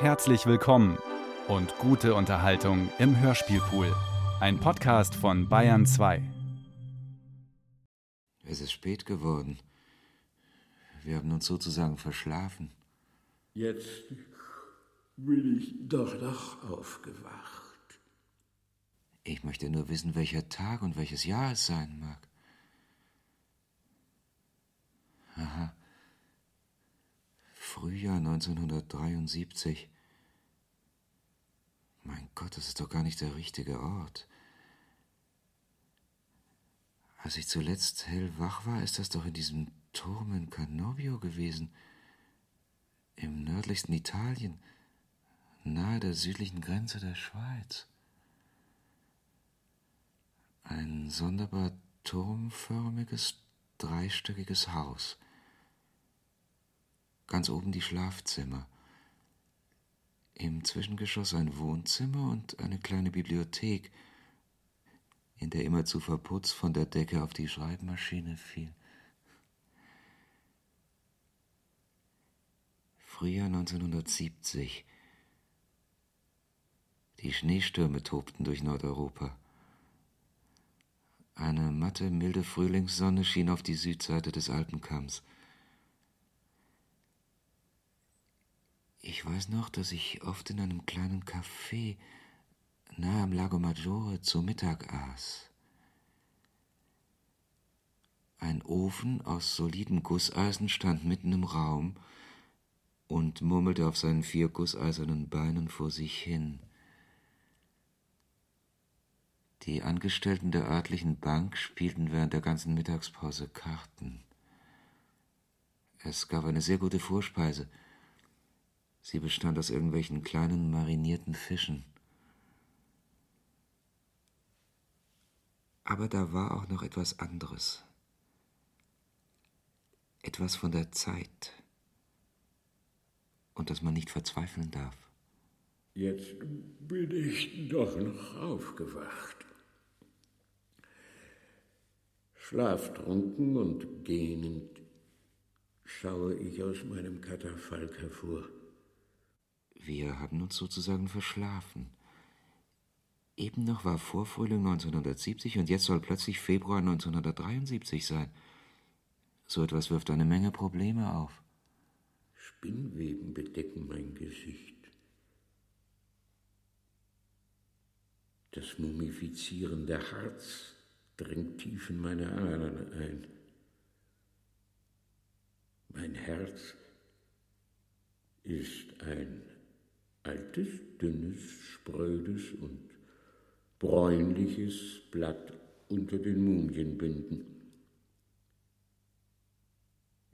Herzlich willkommen und gute Unterhaltung im Hörspielpool. Ein Podcast von Bayern 2. Es ist spät geworden. Wir haben uns sozusagen verschlafen. Jetzt bin ich doch noch aufgewacht. Ich möchte nur wissen, welcher Tag und welches Jahr es sein mag. Aha. Frühjahr 1973. Mein Gott, das ist doch gar nicht der richtige Ort. Als ich zuletzt hellwach war, ist das doch in diesem Turm in Canovio gewesen. Im nördlichsten Italien, nahe der südlichen Grenze der Schweiz. Ein sonderbar turmförmiges, dreistöckiges Haus. Ganz oben die Schlafzimmer. Im Zwischengeschoss ein Wohnzimmer und eine kleine Bibliothek, in der immerzu verputzt von der Decke auf die Schreibmaschine fiel. Frühjahr 1970. Die Schneestürme tobten durch Nordeuropa. Eine matte, milde Frühlingssonne schien auf die Südseite des Alpenkamms. Ich weiß noch, dass ich oft in einem kleinen Café nahe am Lago Maggiore zu Mittag aß. Ein Ofen aus solidem Gusseisen stand mitten im Raum und murmelte auf seinen vier gusseisernen Beinen vor sich hin. Die Angestellten der örtlichen Bank spielten während der ganzen Mittagspause Karten. Es gab eine sehr gute Vorspeise – Sie bestand aus irgendwelchen kleinen marinierten Fischen. Aber da war auch noch etwas anderes. Etwas von der Zeit. Und das man nicht verzweifeln darf. Jetzt bin ich doch noch aufgewacht. Schlaftrunken und gähnend schaue ich aus meinem Katafalk hervor. Wir haben uns sozusagen verschlafen. Eben noch war Vorfrühling 1970 und jetzt soll plötzlich Februar 1973 sein. So etwas wirft eine Menge Probleme auf. Spinnweben bedecken mein Gesicht. Das mumifizierende Harz dringt tief in meine Adern ein. Mein Herz ist ein altes, dünnes, sprödes und bräunliches Blatt unter den Mumienbinden.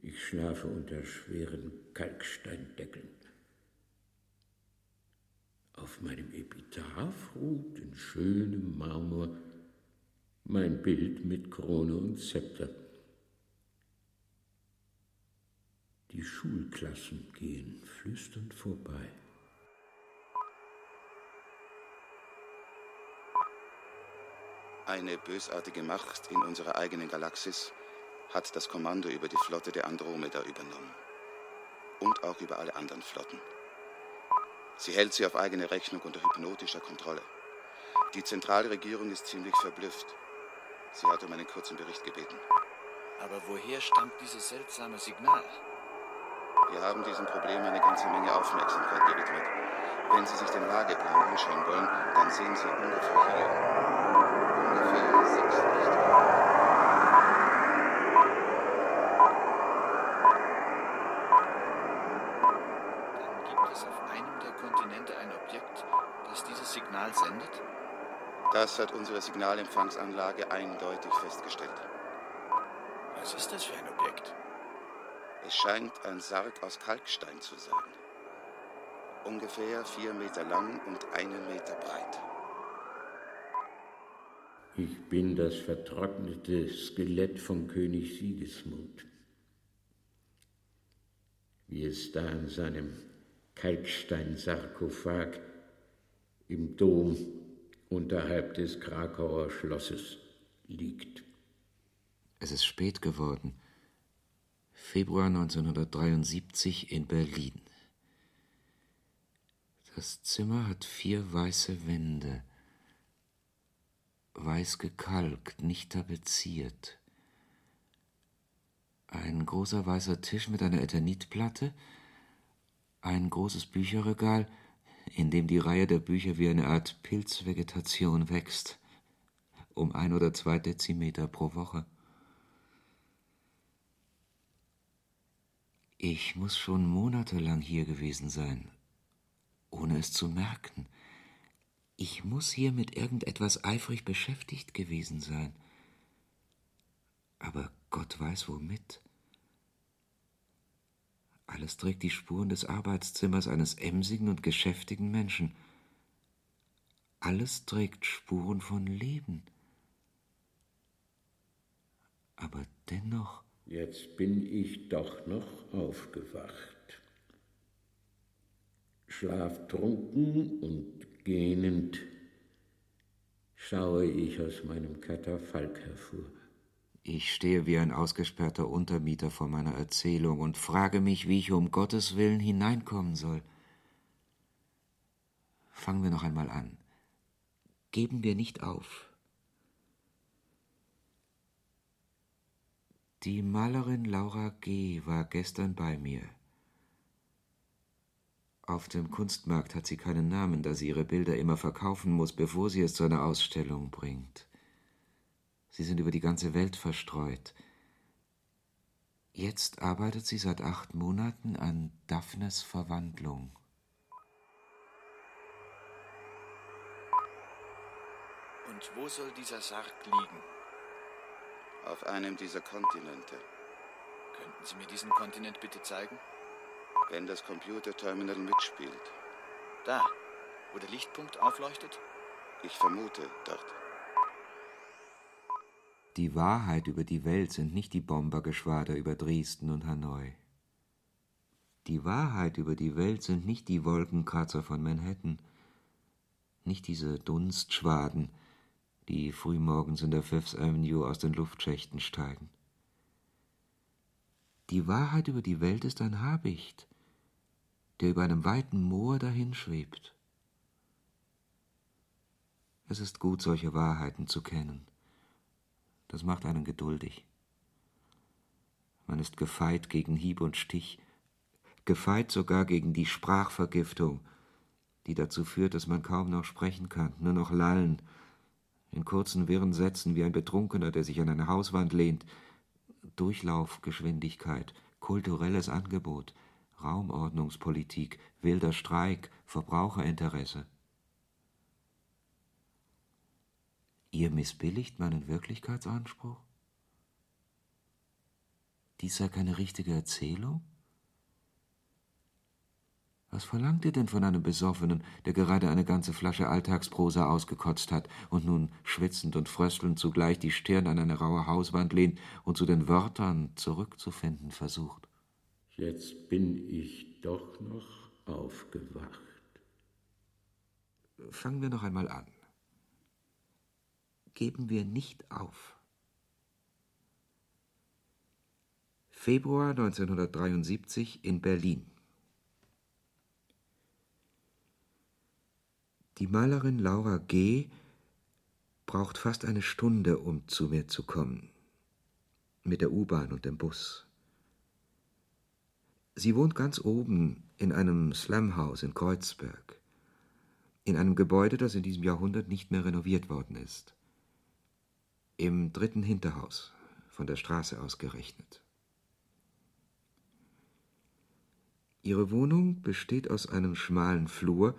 Ich schlafe unter schweren Kalksteindeckeln. Auf meinem Epitaph ruht in schönem Marmor mein Bild mit Krone und Zepter. Die Schulklassen gehen flüsternd vorbei. Eine bösartige Macht in unserer eigenen Galaxis hat das Kommando über die Flotte der Andromeda übernommen. Und auch über alle anderen Flotten. Sie hält sie auf eigene Rechnung unter hypnotischer Kontrolle. Die Zentralregierung ist ziemlich verblüfft. Sie hat um einen kurzen Bericht gebeten. Aber woher stammt dieses seltsame Signal? Wir haben diesem Problem eine ganze Menge Aufmerksamkeit gewidmet. Wenn Sie sich den Lageplan anschauen wollen, dann sehen Sie ungefähr hier? Das hat unsere Signalempfangsanlage eindeutig festgestellt. Was ist das für ein Objekt? Es scheint ein Sarg aus Kalkstein zu sein. Ungefähr vier Meter lang und einen Meter breit. Ich bin das vertrocknete Skelett von König Sigismund. Wie es da in seinem Kalksteinsarkophag im Dom unterhalb des Krakauer Schlosses liegt. Es ist spät geworden. Februar 1973 in Berlin. Das Zimmer hat vier weiße Wände, weiß gekalkt, nicht tapeziert. Ein großer weißer Tisch mit einer Eternitplatte, ein großes Bücherregal, in dem die Reihe der Bücher wie eine Art Pilzvegetation wächst, um ein oder zwei Dezimeter pro Woche. Ich muss schon monatelang hier gewesen sein, ohne es zu merken. Ich muss hier mit irgendetwas eifrig beschäftigt gewesen sein. Aber Gott weiß womit. Alles trägt die Spuren des Arbeitszimmers eines emsigen und geschäftigen Menschen. Alles trägt Spuren von Leben. Aber dennoch. Jetzt bin ich doch noch aufgewacht. Schlaftrunken und gähnend schaue ich aus meinem Katafalk hervor. Ich stehe wie ein ausgesperrter Untermieter vor meiner Erzählung und frage mich, wie ich um Gottes Willen hineinkommen soll. Fangen wir noch einmal an. Geben wir nicht auf. Die Malerin Laura G. war gestern bei mir. Auf dem Kunstmarkt hat sie keinen Namen, da sie ihre Bilder immer verkaufen muss, bevor sie es zu einer Ausstellung bringt. Sie sind über die ganze Welt verstreut. Jetzt arbeitet sie seit acht Monaten an Daphnes Verwandlung. Und wo soll dieser Sarg liegen? Auf einem dieser Kontinente. Könnten Sie mir diesen Kontinent bitte zeigen? Wenn das Computerterminal mitspielt. Da, wo der Lichtpunkt aufleuchtet? Ich vermute dort. Die Wahrheit über die Welt sind nicht die Bombergeschwader über Dresden und Hanoi. Die Wahrheit über die Welt sind nicht die Wolkenkratzer von Manhattan, nicht diese Dunstschwaden, die frühmorgens in der Fifth Avenue aus den Luftschächten steigen. Die Wahrheit über die Welt ist ein Habicht, der über einem weiten Moor dahinschwebt. Es ist gut, solche Wahrheiten zu kennen. Das macht einen geduldig. Man ist gefeit gegen Hieb und Stich, gefeit sogar gegen die Sprachvergiftung, die dazu führt, dass man kaum noch sprechen kann, nur noch lallen, in kurzen wirren Sätzen wie ein Betrunkener, der sich an eine Hauswand lehnt, Durchlaufgeschwindigkeit, kulturelles Angebot, Raumordnungspolitik, wilder Streik, Verbraucherinteresse. Ihr missbilligt meinen Wirklichkeitsanspruch? Dies sei keine richtige Erzählung? Was verlangt ihr denn von einem Besoffenen, der gerade eine ganze Flasche Alltagsprosa ausgekotzt hat und nun schwitzend und fröstelnd zugleich die Stirn an eine raue Hauswand lehnt und zu den Wörtern zurückzufinden versucht? Jetzt bin ich doch noch aufgewacht. Fangen wir noch einmal an geben wir nicht auf. Februar 1973 in Berlin. Die Malerin Laura G. braucht fast eine Stunde, um zu mir zu kommen. Mit der U-Bahn und dem Bus. Sie wohnt ganz oben in einem Slumhaus in Kreuzberg. In einem Gebäude, das in diesem Jahrhundert nicht mehr renoviert worden ist. Im dritten Hinterhaus, von der Straße aus gerechnet. Ihre Wohnung besteht aus einem schmalen Flur,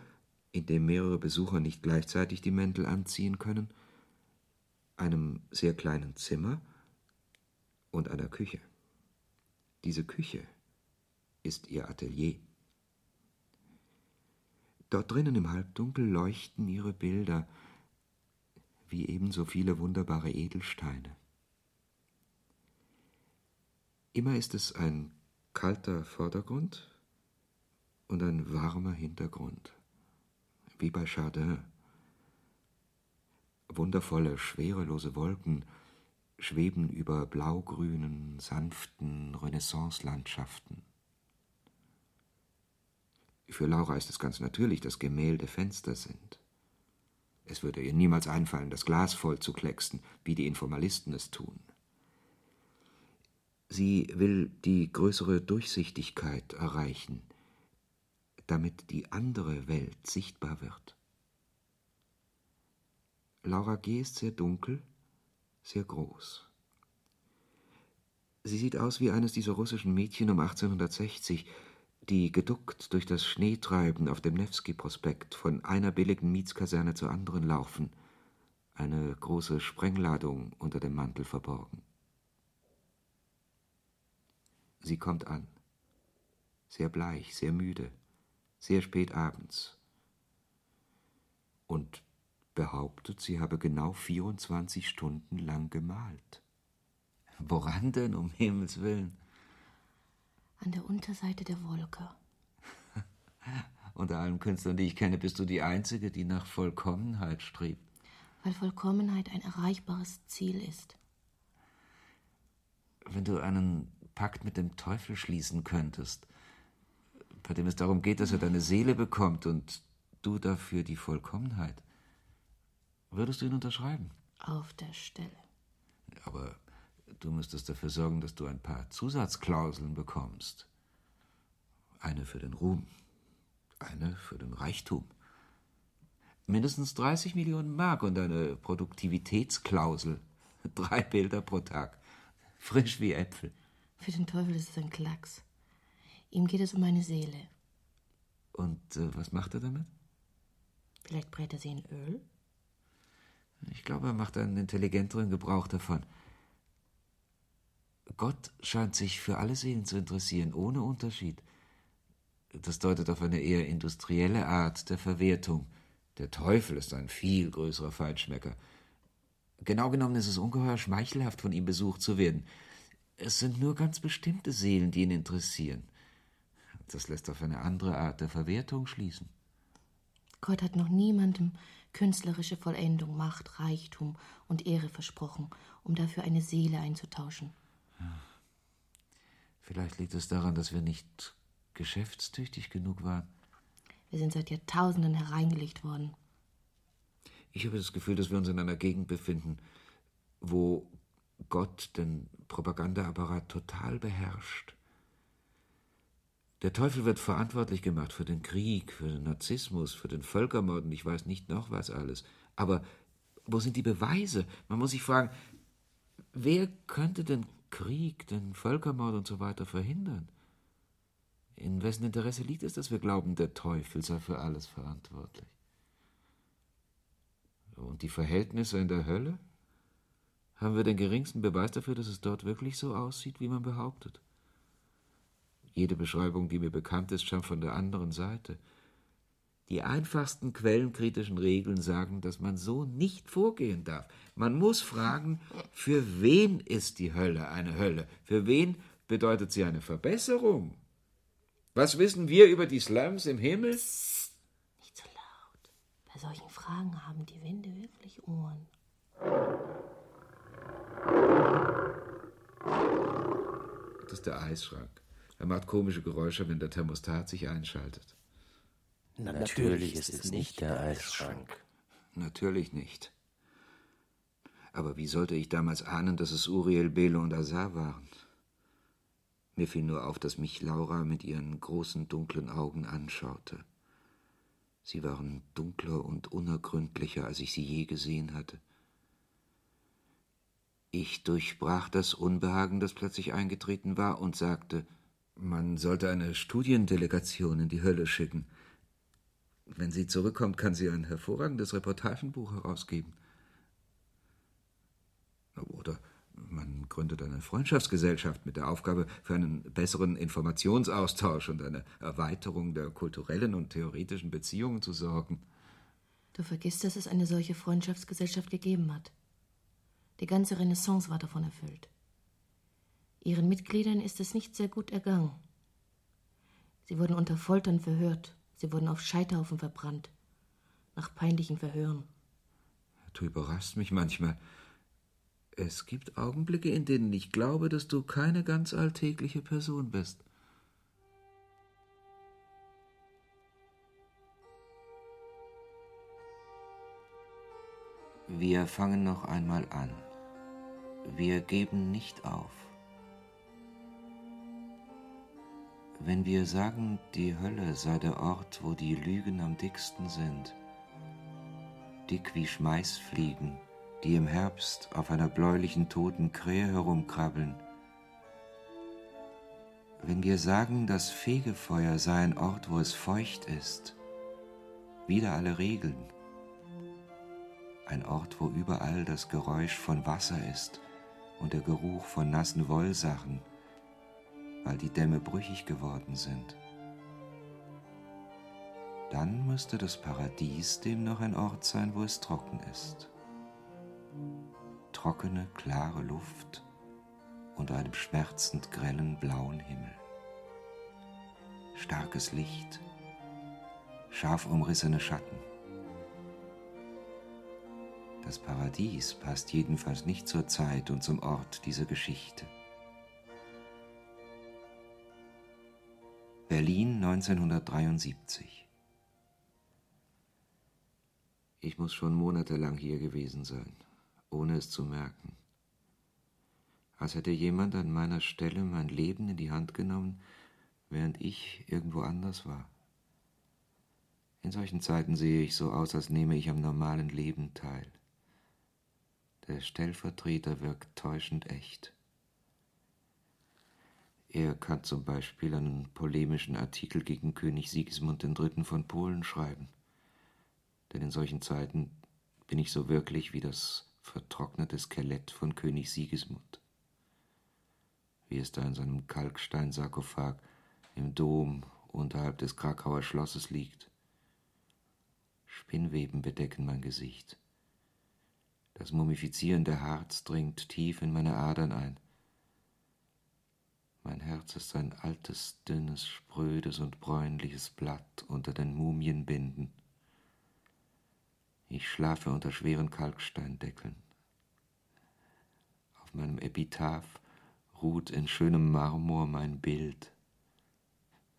in dem mehrere Besucher nicht gleichzeitig die Mäntel anziehen können, einem sehr kleinen Zimmer und einer Küche. Diese Küche ist ihr Atelier. Dort drinnen im Halbdunkel leuchten ihre Bilder, wie ebenso viele wunderbare Edelsteine. Immer ist es ein kalter Vordergrund und ein warmer Hintergrund, wie bei Chardin. Wundervolle, schwerelose Wolken schweben über blaugrünen, sanften Renaissance-Landschaften. Für Laura ist es ganz natürlich, dass Gemälde Fenster sind. Es würde ihr niemals einfallen, das Glas voll zu klecksen, wie die Informalisten es tun. Sie will die größere Durchsichtigkeit erreichen, damit die andere Welt sichtbar wird. Laura G. ist sehr dunkel, sehr groß. Sie sieht aus wie eines dieser russischen Mädchen um 1860, die geduckt durch das Schneetreiben auf dem Newski-Prospekt von einer billigen Mietskaserne zur anderen laufen, eine große Sprengladung unter dem Mantel verborgen. Sie kommt an, sehr bleich, sehr müde, sehr spät abends, und behauptet, sie habe genau 24 Stunden lang gemalt. Woran denn, um Himmels willen? An der Unterseite der Wolke. Unter allen Künstlern, die ich kenne, bist du die Einzige, die nach Vollkommenheit strebt. Weil Vollkommenheit ein erreichbares Ziel ist. Wenn du einen Pakt mit dem Teufel schließen könntest, bei dem es darum geht, dass er deine Seele bekommt und du dafür die Vollkommenheit, würdest du ihn unterschreiben? Auf der Stelle. Aber du müsstest dafür sorgen, dass du ein paar Zusatzklauseln bekommst. Eine für den Ruhm, eine für den Reichtum. Mindestens 30 Millionen Mark und eine Produktivitätsklausel. Drei Bilder pro Tag. Frisch wie Äpfel. Für den Teufel ist es ein Klacks. Ihm geht es um meine Seele. Und äh, was macht er damit? Vielleicht brät er sie in Öl? Ich glaube, er macht einen intelligenteren Gebrauch davon. Gott scheint sich für alle Seelen zu interessieren, ohne Unterschied. Das deutet auf eine eher industrielle Art der Verwertung. Der Teufel ist ein viel größerer Feinschmecker. Genau genommen ist es ungeheuer schmeichelhaft, von ihm besucht zu werden. Es sind nur ganz bestimmte Seelen, die ihn interessieren. Das lässt auf eine andere Art der Verwertung schließen. Gott hat noch niemandem künstlerische Vollendung, Macht, Reichtum und Ehre versprochen, um dafür eine Seele einzutauschen. Vielleicht liegt es daran, dass wir nicht geschäftstüchtig genug waren. Wir sind seit Jahrtausenden hereingelegt worden. Ich habe das Gefühl, dass wir uns in einer Gegend befinden, wo Gott den Propagandaapparat total beherrscht. Der Teufel wird verantwortlich gemacht für den Krieg, für den Narzissmus, für den Völkermord und ich weiß nicht noch was alles. Aber wo sind die Beweise? Man muss sich fragen, wer könnte den Krieg, den Völkermord und so weiter verhindern? In wessen Interesse liegt es, dass wir glauben, der Teufel sei für alles verantwortlich? Und die Verhältnisse in der Hölle? Haben wir den geringsten Beweis dafür, dass es dort wirklich so aussieht, wie man behauptet? Jede Beschreibung, die mir bekannt ist, stammt von der anderen Seite. Die einfachsten quellenkritischen Regeln sagen, dass man so nicht vorgehen darf. Man muss fragen, für wen ist die Hölle eine Hölle? Für wen bedeutet sie eine Verbesserung? Was wissen wir über die Slums im Himmel? Psst, nicht so laut. Bei solchen Fragen haben die Winde wirklich Ohren. Das ist der Eisschrank. Er macht komische Geräusche, wenn der Thermostat sich einschaltet. Natürlich ist es nicht der Eisschrank. Natürlich nicht. Aber wie sollte ich damals ahnen, dass es Uriel, Belo und Azar waren? Mir fiel nur auf, dass mich Laura mit ihren großen dunklen Augen anschaute. Sie waren dunkler und unergründlicher, als ich sie je gesehen hatte. Ich durchbrach das Unbehagen, das plötzlich eingetreten war, und sagte, man sollte eine Studiendelegation in die Hölle schicken. Wenn sie zurückkommt, kann sie ein hervorragendes Reportagenbuch herausgeben. Oder man gründet eine Freundschaftsgesellschaft mit der Aufgabe, für einen besseren Informationsaustausch und eine Erweiterung der kulturellen und theoretischen Beziehungen zu sorgen. Du vergisst, dass es eine solche Freundschaftsgesellschaft gegeben hat. Die ganze Renaissance war davon erfüllt. Ihren Mitgliedern ist es nicht sehr gut ergangen. Sie wurden unter Foltern verhört, sie wurden auf Scheiterhaufen verbrannt, nach peinlichen Verhören. Du überraschst mich manchmal. Es gibt Augenblicke, in denen ich glaube, dass du keine ganz alltägliche Person bist. Wir fangen noch einmal an. Wir geben nicht auf. Wenn wir sagen, die Hölle sei der Ort, wo die Lügen am dicksten sind, dick wie Schmeißfliegen, die im Herbst auf einer bläulichen toten Krähe herumkrabbeln, wenn wir sagen, das Fegefeuer sei ein Ort, wo es feucht ist, wieder alle Regeln, ein Ort, wo überall das Geräusch von Wasser ist und der Geruch von nassen Wollsachen, weil die Dämme brüchig geworden sind. Dann müsste das Paradies demnach ein Ort sein, wo es trocken ist. Trockene, klare Luft unter einem schmerzend grellen blauen Himmel. Starkes Licht, scharf umrissene Schatten. Das Paradies passt jedenfalls nicht zur Zeit und zum Ort dieser Geschichte. Berlin 1973 Ich muss schon monatelang hier gewesen sein, ohne es zu merken. Als hätte jemand an meiner Stelle mein Leben in die Hand genommen, während ich irgendwo anders war. In solchen Zeiten sehe ich so aus, als nehme ich am normalen Leben teil. Der Stellvertreter wirkt täuschend echt. Er kann zum Beispiel einen polemischen Artikel gegen König Sigismund III. von Polen schreiben denn in solchen Zeiten bin ich so wirklich wie das vertrocknete Skelett von König Sigismund, wie es da in seinem Kalksteinsarkophag im Dom unterhalb des Krakauer Schlosses liegt. Spinnweben bedecken mein Gesicht. Das mumifizierende Harz dringt tief in meine Adern ein. Mein Herz ist ein altes, dünnes, sprödes und bräunliches Blatt unter den Mumienbinden. Ich schlafe unter schweren Kalksteindeckeln. Auf meinem Epitaph ruht in schönem Marmor mein Bild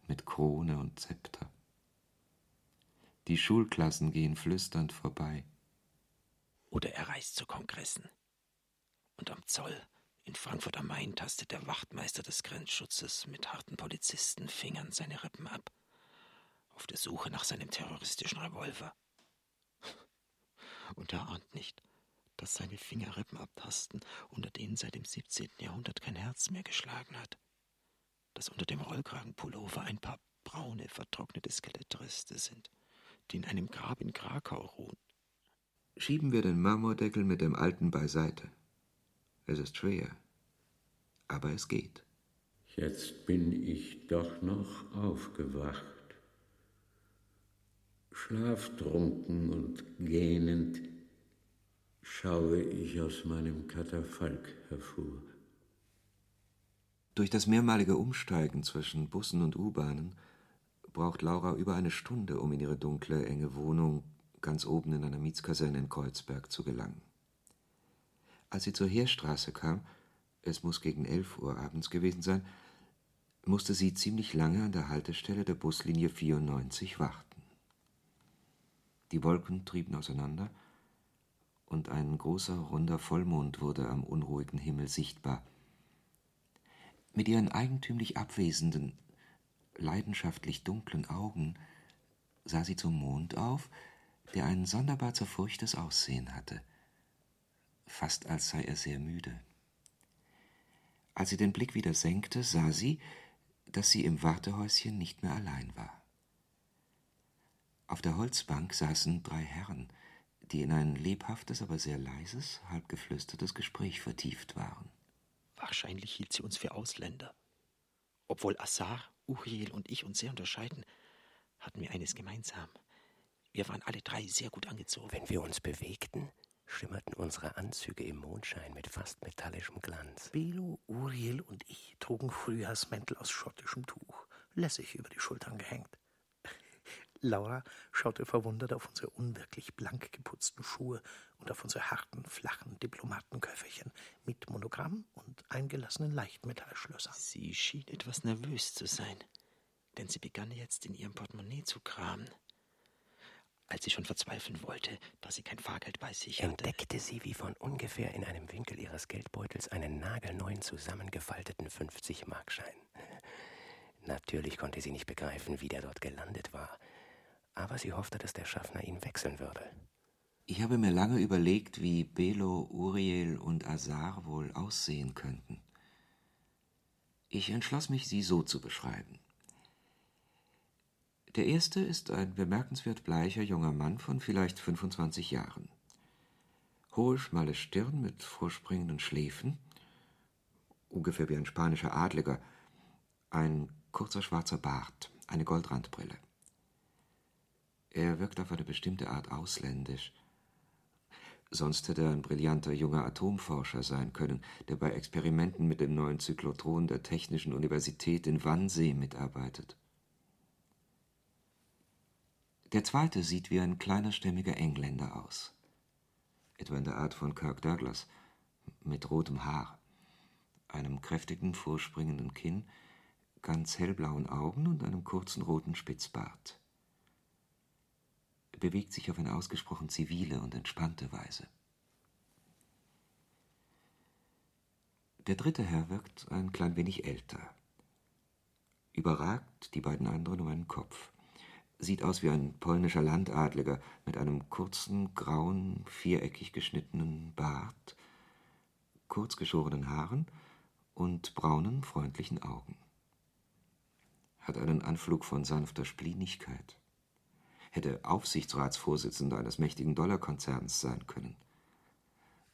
mit Krone und Zepter. Die Schulklassen gehen flüsternd vorbei. Oder er reist zu Kongressen. Und am Zoll in Frankfurt am Main tastet der Wachtmeister des Grenzschutzes mit harten Polizistenfingern seine Rippen ab, auf der Suche nach seinem terroristischen Revolver und er ahnt nicht, dass seine Finger Rippen abtasten, unter denen seit dem 17. Jahrhundert kein Herz mehr geschlagen hat, dass unter dem Rollkragenpullover ein paar braune, vertrocknete Skelettreste sind, die in einem Grab in Krakau ruhen. Schieben wir den Marmordeckel mit dem Alten beiseite. Es ist schwer, aber es geht. Jetzt bin ich doch noch aufgewacht Schlaftrunken und gähnend schaue ich aus meinem Katafalk hervor. Durch das mehrmalige Umsteigen zwischen Bussen und U-Bahnen braucht Laura über eine Stunde, um in ihre dunkle, enge Wohnung ganz oben in einer Mietskaserne in Kreuzberg zu gelangen. Als sie zur Heerstraße kam, es muss gegen elf Uhr abends gewesen sein, musste sie ziemlich lange an der Haltestelle der Buslinie 94 warten. Die Wolken trieben auseinander, und ein großer, runder Vollmond wurde am unruhigen Himmel sichtbar. Mit ihren eigentümlich abwesenden, leidenschaftlich dunklen Augen sah sie zum Mond auf, der ein sonderbar zerfurchtes Aussehen hatte, fast als sei er sehr müde. Als sie den Blick wieder senkte, sah sie, dass sie im Wartehäuschen nicht mehr allein war. Auf der Holzbank saßen drei Herren, die in ein lebhaftes, aber sehr leises, halb geflüstertes Gespräch vertieft waren. Wahrscheinlich hielt sie uns für Ausländer. Obwohl Assar, Uriel und ich uns sehr unterscheiden, hatten wir eines gemeinsam. Wir waren alle drei sehr gut angezogen. Wenn wir uns bewegten, schimmerten unsere Anzüge im Mondschein mit fast metallischem Glanz. Belu, Uriel und ich trugen Frühjahrsmäntel aus schottischem Tuch, lässig über die Schultern gehängt. Laura schaute verwundert auf unsere unwirklich blank geputzten Schuhe und auf unsere harten, flachen Diplomatenköfferchen mit Monogramm und eingelassenen Leichtmetallschlössern. Sie schien etwas nervös zu sein, denn sie begann jetzt in ihrem Portemonnaie zu kramen. Als sie schon verzweifeln wollte, da sie kein Fahrgeld bei sich hatte, entdeckte sie, wie von ungefähr in einem Winkel ihres Geldbeutels einen nagelneuen zusammengefalteten 50-Markschein. Natürlich konnte sie nicht begreifen, wie der dort gelandet war, aber sie hoffte, dass der Schaffner ihn wechseln würde. Ich habe mir lange überlegt, wie Belo, Uriel und Azar wohl aussehen könnten. Ich entschloss mich, sie so zu beschreiben. Der erste ist ein bemerkenswert bleicher junger Mann von vielleicht 25 Jahren. Hohe, schmale Stirn mit vorspringenden Schläfen, ungefähr wie ein spanischer Adliger, ein kurzer schwarzer Bart, eine Goldrandbrille. Er wirkt auf eine bestimmte Art ausländisch. Sonst hätte er ein brillanter junger Atomforscher sein können, der bei Experimenten mit dem neuen Zyklotron der Technischen Universität in Wannsee mitarbeitet. Der zweite sieht wie ein kleiner stämmiger Engländer aus. Etwa in der Art von Kirk Douglas, mit rotem Haar, einem kräftigen, vorspringenden Kinn, ganz hellblauen Augen und einem kurzen roten Spitzbart. Er bewegt sich auf eine ausgesprochen zivile und entspannte Weise. Der dritte Herr wirkt ein klein wenig älter. Überragt die beiden anderen um einen Kopf sieht aus wie ein polnischer Landadliger mit einem kurzen, grauen, viereckig geschnittenen Bart, kurzgeschorenen Haaren und braunen, freundlichen Augen. Hat einen Anflug von sanfter Splinigkeit. Hätte Aufsichtsratsvorsitzender eines mächtigen Dollarkonzerns sein können.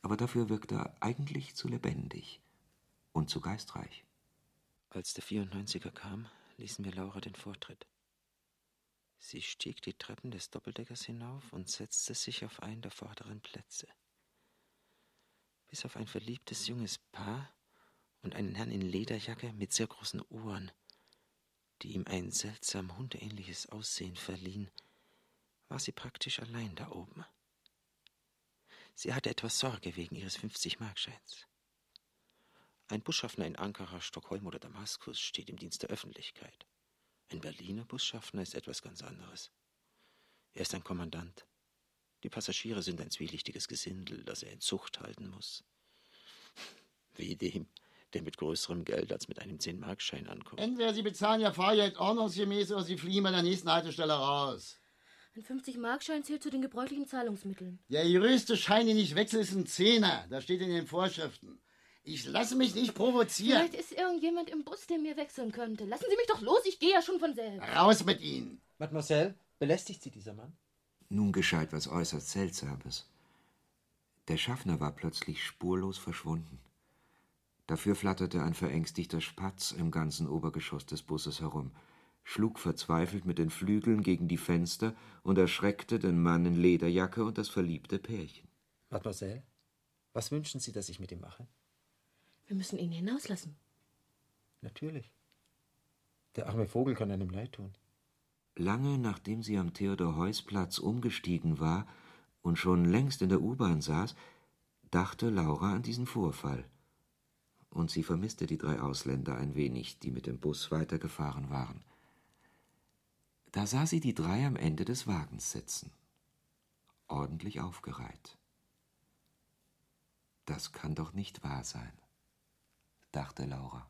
Aber dafür wirkt er eigentlich zu lebendig und zu geistreich. Als der 94er kam, ließen wir Laura den Vortritt. Sie stieg die Treppen des Doppeldeckers hinauf und setzte sich auf einen der vorderen Plätze. Bis auf ein verliebtes junges Paar und einen Herrn in Lederjacke mit sehr großen Ohren, die ihm ein seltsam hundeähnliches Aussehen verliehen, war sie praktisch allein da oben. Sie hatte etwas Sorge wegen ihres 50-Markscheins. Ein Busschaffner in Ankara, Stockholm oder Damaskus steht im Dienst der Öffentlichkeit. Ein Berliner Busschaffner ist etwas ganz anderes. Er ist ein Kommandant. Die Passagiere sind ein zwielichtiges Gesindel, das er in Zucht halten muss. Wie dem, der mit größerem Geld als mit einem Zehn-Markschein ankommt. Entweder Sie bezahlen Ihr Fahrgeld ordnungsgemäß oder Sie fliehen bei der nächsten Haltestelle raus. Ein 50-Markschein zählt zu den gebräuchlichen Zahlungsmitteln. Der größte Schein, den ich wechsle, ist ein Zehner. Das steht in den Vorschriften. Ich lasse mich nicht provozieren. Vielleicht ist irgendjemand im Bus, der mir wechseln könnte. Lassen Sie mich doch los, ich gehe ja schon von selbst. Raus mit Ihnen. Mademoiselle, belästigt Sie dieser Mann? Nun geschah etwas äußerst Seltsames. Der Schaffner war plötzlich spurlos verschwunden. Dafür flatterte ein verängstigter Spatz im ganzen Obergeschoss des Busses herum, schlug verzweifelt mit den Flügeln gegen die Fenster und erschreckte den Mann in Lederjacke und das verliebte Pärchen. Mademoiselle, was wünschen Sie, dass ich mit ihm mache? Wir müssen ihn hinauslassen. Natürlich. Der arme Vogel kann einem leid tun. Lange nachdem sie am Theodor-Heuss-Platz umgestiegen war und schon längst in der U-Bahn saß, dachte Laura an diesen Vorfall. Und sie vermisste die drei Ausländer ein wenig, die mit dem Bus weitergefahren waren. Da sah sie die drei am Ende des Wagens sitzen, ordentlich aufgereiht. Das kann doch nicht wahr sein dachte Laura.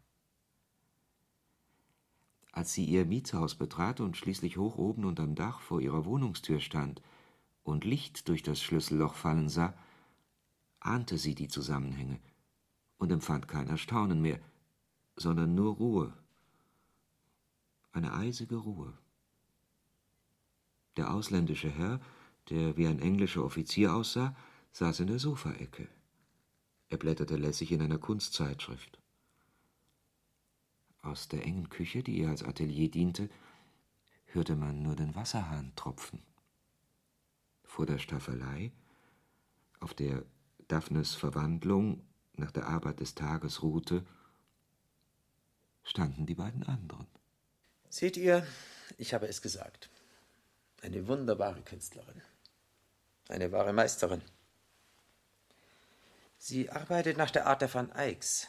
Als sie ihr Mietshaus betrat und schließlich hoch oben unterm Dach vor ihrer Wohnungstür stand und Licht durch das Schlüsselloch fallen sah, ahnte sie die Zusammenhänge und empfand kein Erstaunen mehr, sondern nur Ruhe, eine eisige Ruhe. Der ausländische Herr, der wie ein englischer Offizier aussah, saß in der Sofaecke. Er blätterte lässig in einer Kunstzeitschrift. Aus der engen Küche, die ihr als Atelier diente, hörte man nur den Wasserhahn tropfen. Vor der Staffelei, auf der Daphnes Verwandlung nach der Arbeit des Tages ruhte, standen die beiden anderen. Seht ihr, ich habe es gesagt. Eine wunderbare Künstlerin. Eine wahre Meisterin. Sie arbeitet nach der Art der Van Eycks,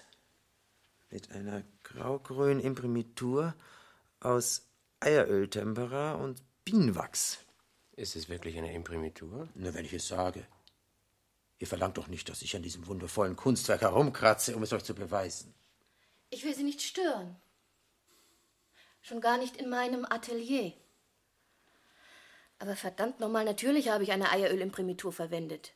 mit einer graugrünen Imprimitur aus Eieröltempera und Bienenwachs. Ist es wirklich eine Imprimitur? Nur wenn ich es sage. Ihr verlangt doch nicht, dass ich an diesem wundervollen Kunstwerk herumkratze, um es euch zu beweisen. Ich will Sie nicht stören. Schon gar nicht in meinem Atelier. Aber verdammt nochmal, natürlich habe ich eine Eierölimprimitur verwendet.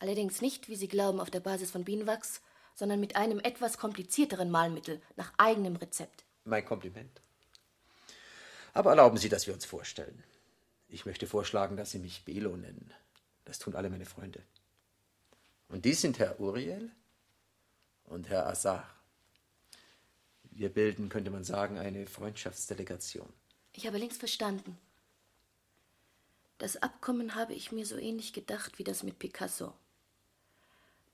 Allerdings nicht, wie Sie glauben, auf der Basis von Bienenwachs, sondern mit einem etwas komplizierteren Malmittel, nach eigenem Rezept. Mein Kompliment. Aber erlauben Sie, dass wir uns vorstellen. Ich möchte vorschlagen, dass Sie mich Belo nennen. Das tun alle meine Freunde. Und dies sind Herr Uriel und Herr Azar. Wir bilden, könnte man sagen, eine Freundschaftsdelegation. Ich habe längst verstanden. Das Abkommen habe ich mir so ähnlich gedacht wie das mit Picasso.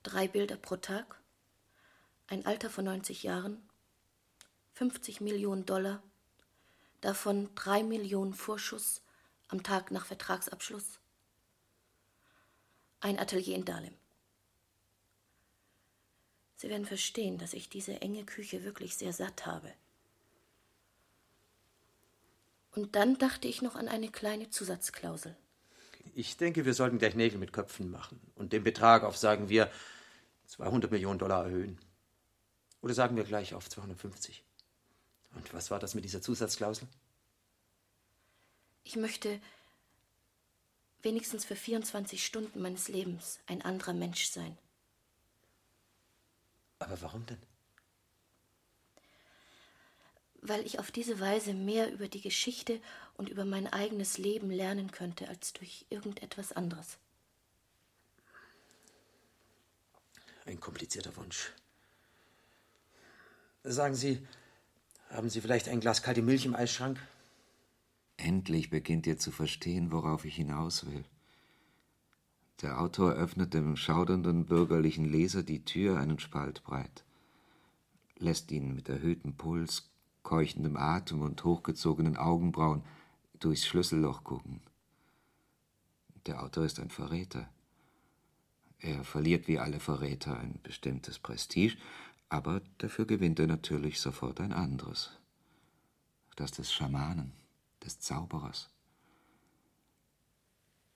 Drei Bilder pro Tag, ein Alter von 90 Jahren, 50 Millionen Dollar, davon drei Millionen Vorschuss am Tag nach Vertragsabschluss, ein Atelier in Dahlem. Sie werden verstehen, dass ich diese enge Küche wirklich sehr satt habe. Und dann dachte ich noch an eine kleine Zusatzklausel. Ich denke, wir sollten gleich Nägel mit Köpfen machen und den Betrag auf, sagen wir, 200 Millionen Dollar erhöhen. Oder sagen wir gleich auf 250. Und was war das mit dieser Zusatzklausel? Ich möchte wenigstens für 24 Stunden meines Lebens ein anderer Mensch sein. Aber warum denn? Weil ich auf diese Weise mehr über die Geschichte und über mein eigenes Leben lernen könnte als durch irgendetwas anderes. Ein komplizierter Wunsch. Sagen Sie, haben Sie vielleicht ein Glas kalte Milch im Eisschrank? Endlich beginnt ihr zu verstehen, worauf ich hinaus will. Der Autor öffnet dem schaudernden bürgerlichen Leser die Tür einen Spalt breit, lässt ihn mit erhöhtem Puls, keuchendem Atem und hochgezogenen Augenbrauen durchs Schlüsselloch gucken. Der Autor ist ein Verräter. Er verliert wie alle Verräter ein bestimmtes Prestige, aber dafür gewinnt er natürlich sofort ein anderes. Das des Schamanen, des Zauberers.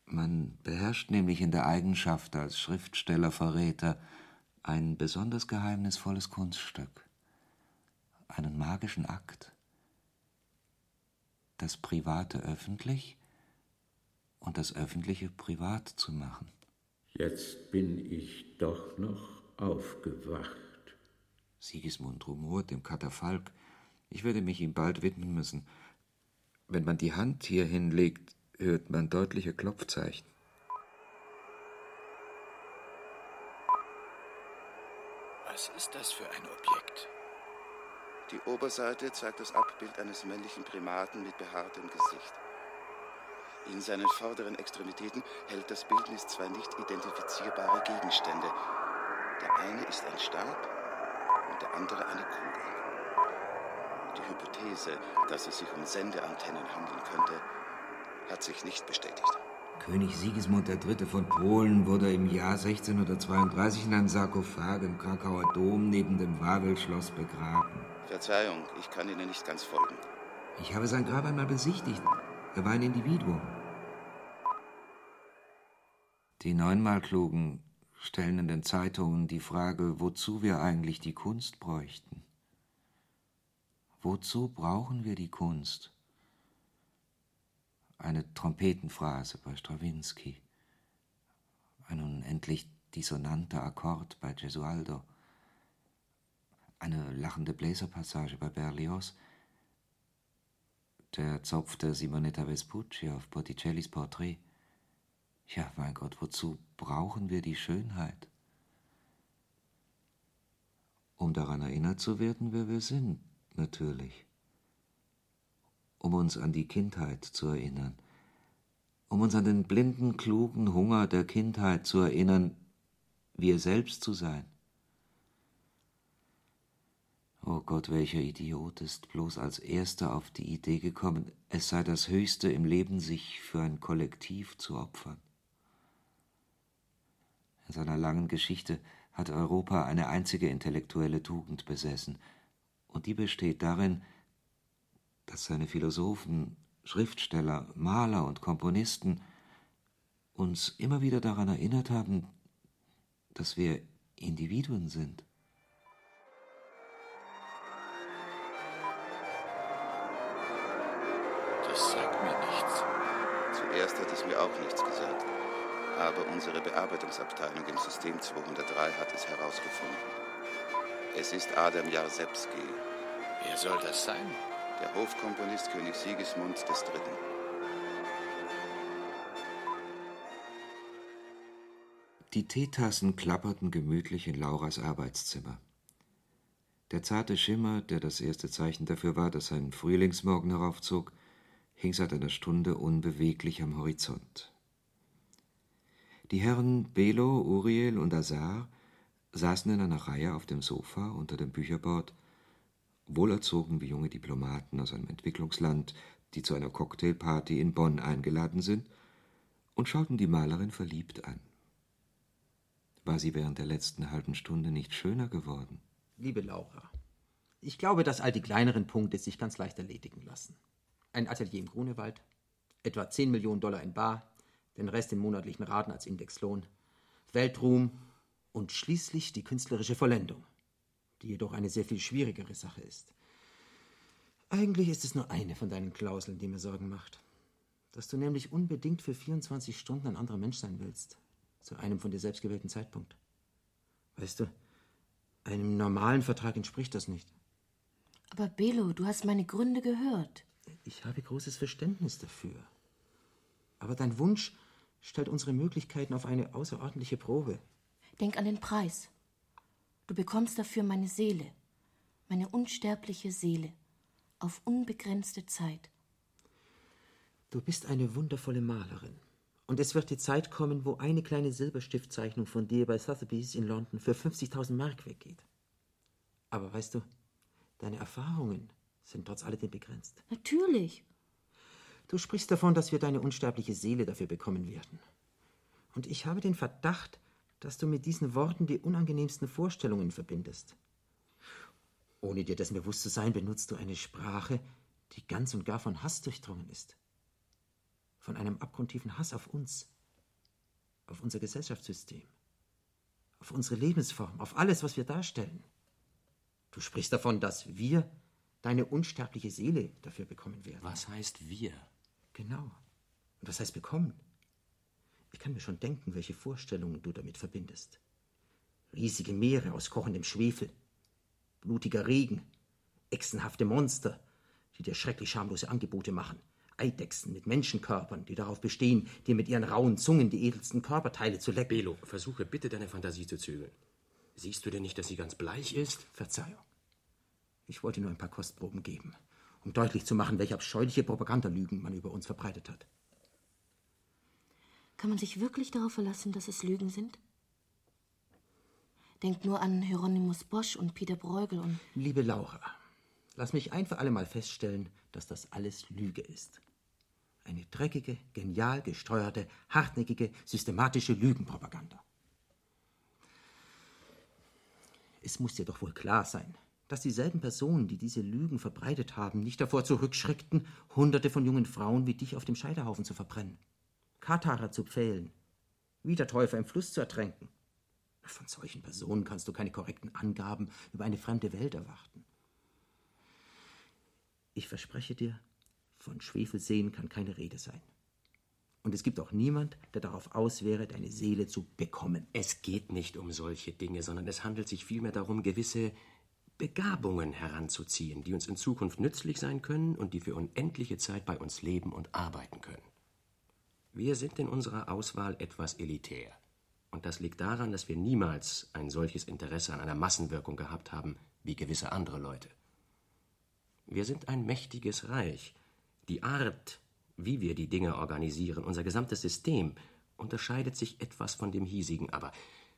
Man beherrscht nämlich in der Eigenschaft als Schriftsteller-Verräter ein besonders geheimnisvolles Kunststück, einen magischen Akt, das Private öffentlich und das Öffentliche privat zu machen. Jetzt bin ich doch noch aufgewacht. Sigismund rumort im Katafalk. Ich werde mich ihm bald widmen müssen. Wenn man die Hand hier hinlegt, hört man deutliche Klopfzeichen. Was ist das für ein Objekt? Die Oberseite zeigt das Abbild eines männlichen Primaten mit behaartem Gesicht. In seinen vorderen Extremitäten hält das Bildnis zwei nicht identifizierbare Gegenstände. Der eine ist ein Stab und der andere eine Kugel. Die Hypothese, dass es sich um Sendeantennen handeln könnte, hat sich nicht bestätigt. König Sigismund III. von Polen wurde im Jahr 1632 in einem Sarkophag im Krakauer Dom neben dem Wawelschloss begraben. Verzeihung, ich kann Ihnen nicht ganz folgen. Ich habe sein Grab einmal besichtigt. Er war ein Individuum. Die neunmal Klugen stellen in den Zeitungen die Frage, wozu wir eigentlich die Kunst bräuchten. Wozu brauchen wir die Kunst? Eine Trompetenphrase bei Strawinski, ein unendlich dissonanter Akkord bei Gesualdo, eine lachende Bläserpassage bei Berlioz, der Zopf der Simonetta Vespucci auf Botticellis Porträt. Ja, mein Gott, wozu brauchen wir die Schönheit? Um daran erinnert zu werden, wer wir sind, natürlich. Um uns an die Kindheit zu erinnern. Um uns an den blinden, klugen Hunger der Kindheit zu erinnern, wir selbst zu sein. Oh Gott, welcher Idiot ist bloß als erster auf die Idee gekommen, es sei das Höchste im Leben, sich für ein Kollektiv zu opfern. In seiner langen Geschichte hat Europa eine einzige intellektuelle Tugend besessen, und die besteht darin, dass seine Philosophen Schriftsteller, Maler und Komponisten uns immer wieder daran erinnert haben, dass wir Individuen sind. Das sagt mir nichts. Zuerst hat es mir auch nichts gesagt. Aber unsere Bearbeitungsabteilung im System 203 hat es herausgefunden. Es ist Adam Jarzewski. Wer soll das sein? Der Hofkomponist König Sigismund III. Die Teetassen klapperten gemütlich in Lauras Arbeitszimmer. Der zarte Schimmer, der das erste Zeichen dafür war, dass ein Frühlingsmorgen heraufzog, hing seit einer Stunde unbeweglich am Horizont. Die Herren Belo, Uriel und Azar saßen in einer Reihe auf dem Sofa unter dem Bücherbord, wohlerzogen wie junge Diplomaten aus einem Entwicklungsland, die zu einer Cocktailparty in Bonn eingeladen sind, und schauten die Malerin verliebt an. War sie während der letzten halben Stunde nicht schöner geworden? Liebe Laura, ich glaube, dass all die kleineren Punkte sich ganz leicht erledigen lassen. Ein Atelier im Grunewald, etwa 10 Millionen Dollar in Bar, den Rest in monatlichen Raten als Indexlohn, Weltruhm und schließlich die künstlerische Vollendung, die jedoch eine sehr viel schwierigere Sache ist. Eigentlich ist es nur eine von deinen Klauseln, die mir Sorgen macht. Dass du nämlich unbedingt für 24 Stunden ein anderer Mensch sein willst zu einem von dir selbst gewählten Zeitpunkt. Weißt du, einem normalen Vertrag entspricht das nicht. Aber Belo, du hast meine Gründe gehört. Ich habe großes Verständnis dafür. Aber dein Wunsch stellt unsere Möglichkeiten auf eine außerordentliche Probe. Denk an den Preis. Du bekommst dafür meine Seele, meine unsterbliche Seele, auf unbegrenzte Zeit. Du bist eine wundervolle Malerin. Und es wird die Zeit kommen, wo eine kleine Silberstiftzeichnung von dir bei Sotheby's in London für 50.000 Mark weggeht. Aber weißt du, deine Erfahrungen sind trotz alledem begrenzt. Natürlich. Du sprichst davon, dass wir deine unsterbliche Seele dafür bekommen werden. Und ich habe den Verdacht, dass du mit diesen Worten die unangenehmsten Vorstellungen verbindest. Ohne dir dessen bewusst zu sein, benutzt du eine Sprache, die ganz und gar von Hass durchdrungen ist von einem abgrundtiefen Hass auf uns, auf unser Gesellschaftssystem, auf unsere Lebensform, auf alles, was wir darstellen. Du sprichst davon, dass wir deine unsterbliche Seele dafür bekommen werden. Was heißt wir? Genau. Und was heißt bekommen? Ich kann mir schon denken, welche Vorstellungen du damit verbindest. Riesige Meere aus kochendem Schwefel, blutiger Regen, echsenhafte Monster, die dir schrecklich schamlose Angebote machen – Eidechsen mit Menschenkörpern, die darauf bestehen, dir mit ihren rauen Zungen die edelsten Körperteile zu lecken. Belo, versuche bitte deine Fantasie zu zügeln. Siehst du denn nicht, dass sie ganz bleich ist? Verzeihung. Ich wollte nur ein paar Kostproben geben, um deutlich zu machen, welche abscheuliche Propagandalügen man über uns verbreitet hat. Kann man sich wirklich darauf verlassen, dass es Lügen sind? Denk nur an Hieronymus Bosch und Peter Bruegel und. Liebe Laura, lass mich ein für alle Mal feststellen, dass das alles Lüge ist. Eine dreckige, genial gesteuerte, hartnäckige, systematische Lügenpropaganda. Es muss dir doch wohl klar sein, dass dieselben Personen, die diese Lügen verbreitet haben, nicht davor zurückschreckten, Hunderte von jungen Frauen wie dich auf dem Scheiterhaufen zu verbrennen, Katharer zu pfählen, Wiedertäufer im Fluss zu ertränken. Von solchen Personen kannst du keine korrekten Angaben über eine fremde Welt erwarten. Ich verspreche dir, von Schwefelseen kann keine Rede sein. Und es gibt auch niemand, der darauf aus wäre, deine Seele zu bekommen. Es geht nicht um solche Dinge, sondern es handelt sich vielmehr darum, gewisse Begabungen heranzuziehen, die uns in Zukunft nützlich sein können und die für unendliche Zeit bei uns leben und arbeiten können. Wir sind in unserer Auswahl etwas elitär. Und das liegt daran, dass wir niemals ein solches Interesse an einer Massenwirkung gehabt haben wie gewisse andere Leute. Wir sind ein mächtiges Reich. Die Art, wie wir die Dinge organisieren, unser gesamtes System, unterscheidet sich etwas von dem hiesigen, aber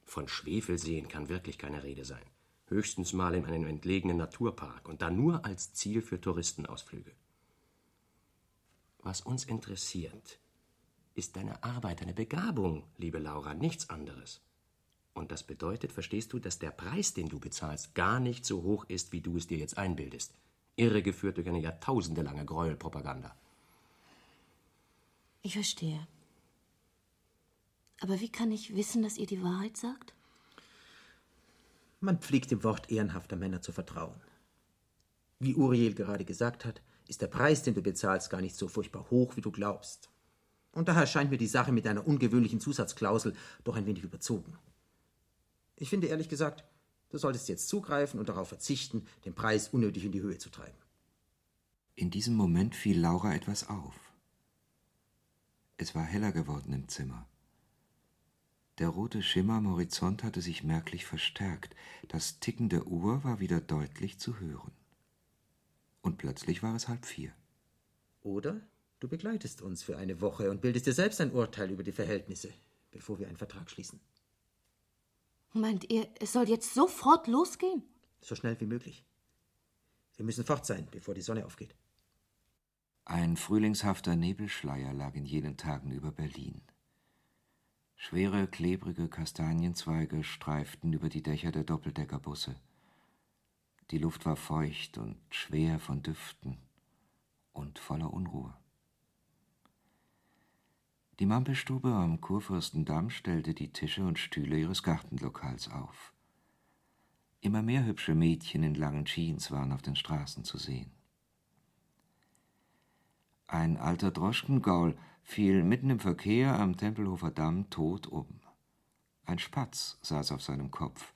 von Schwefelseen kann wirklich keine Rede sein. Höchstens mal in einem entlegenen Naturpark und dann nur als Ziel für Touristenausflüge. Was uns interessiert, ist deine Arbeit, deine Begabung, liebe Laura, nichts anderes. Und das bedeutet, verstehst du, dass der Preis, den du bezahlst, gar nicht so hoch ist, wie du es dir jetzt einbildest irregeführt durch eine jahrtausendelange Gräuelpropaganda. Ich verstehe. Aber wie kann ich wissen, dass ihr die Wahrheit sagt? Man pflegt dem Wort ehrenhafter Männer zu vertrauen. Wie Uriel gerade gesagt hat, ist der Preis, den du bezahlst, gar nicht so furchtbar hoch, wie du glaubst. Und daher scheint mir die Sache mit einer ungewöhnlichen Zusatzklausel doch ein wenig überzogen. Ich finde ehrlich gesagt, du solltest jetzt zugreifen und darauf verzichten, den Preis unnötig in die Höhe zu treiben. In diesem Moment fiel Laura etwas auf. Es war heller geworden im Zimmer. Der rote Schimmer am Horizont hatte sich merklich verstärkt, das Ticken der Uhr war wieder deutlich zu hören. Und plötzlich war es halb vier. Oder du begleitest uns für eine Woche und bildest dir selbst ein Urteil über die Verhältnisse, bevor wir einen Vertrag schließen. Meint ihr, es soll jetzt sofort losgehen? So schnell wie möglich. Wir müssen fort sein, bevor die Sonne aufgeht. Ein frühlingshafter Nebelschleier lag in jenen Tagen über Berlin. Schwere, klebrige Kastanienzweige streiften über die Dächer der Doppeldeckerbusse. Die Luft war feucht und schwer von Düften und voller Unruhe. Die Mampelstube am Kurfürstendamm stellte die Tische und Stühle ihres Gartenlokals auf. Immer mehr hübsche Mädchen in langen Jeans waren auf den Straßen zu sehen. Ein alter Droschkengaul fiel mitten im Verkehr am Tempelhofer Damm tot um. Ein Spatz saß auf seinem Kopf,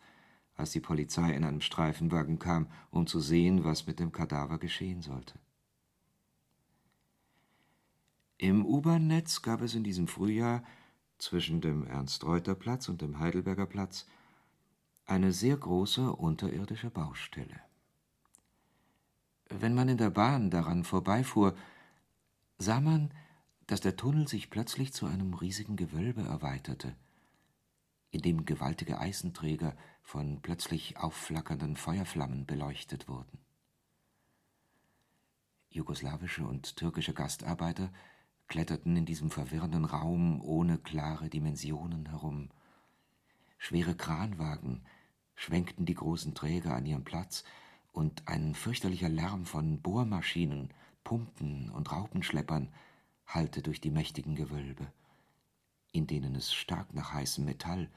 als die Polizei in einem Streifenwagen kam, um zu sehen, was mit dem Kadaver geschehen sollte. Im U-Bahn-Netz gab es in diesem Frühjahr zwischen dem Ernst-Reuter-Platz und dem Heidelberger Platz eine sehr große unterirdische Baustelle. Wenn man in der Bahn daran vorbeifuhr, sah man, dass der Tunnel sich plötzlich zu einem riesigen Gewölbe erweiterte, in dem gewaltige Eisenträger von plötzlich aufflackernden Feuerflammen beleuchtet wurden. Jugoslawische und türkische Gastarbeiter kletterten in diesem verwirrenden Raum ohne klare Dimensionen herum. Schwere Kranwagen schwenkten die großen Träger an ihrem Platz, und ein fürchterlicher Lärm von Bohrmaschinen, Pumpen und Raupenschleppern hallte durch die mächtigen Gewölbe, in denen es stark nach heißem Metall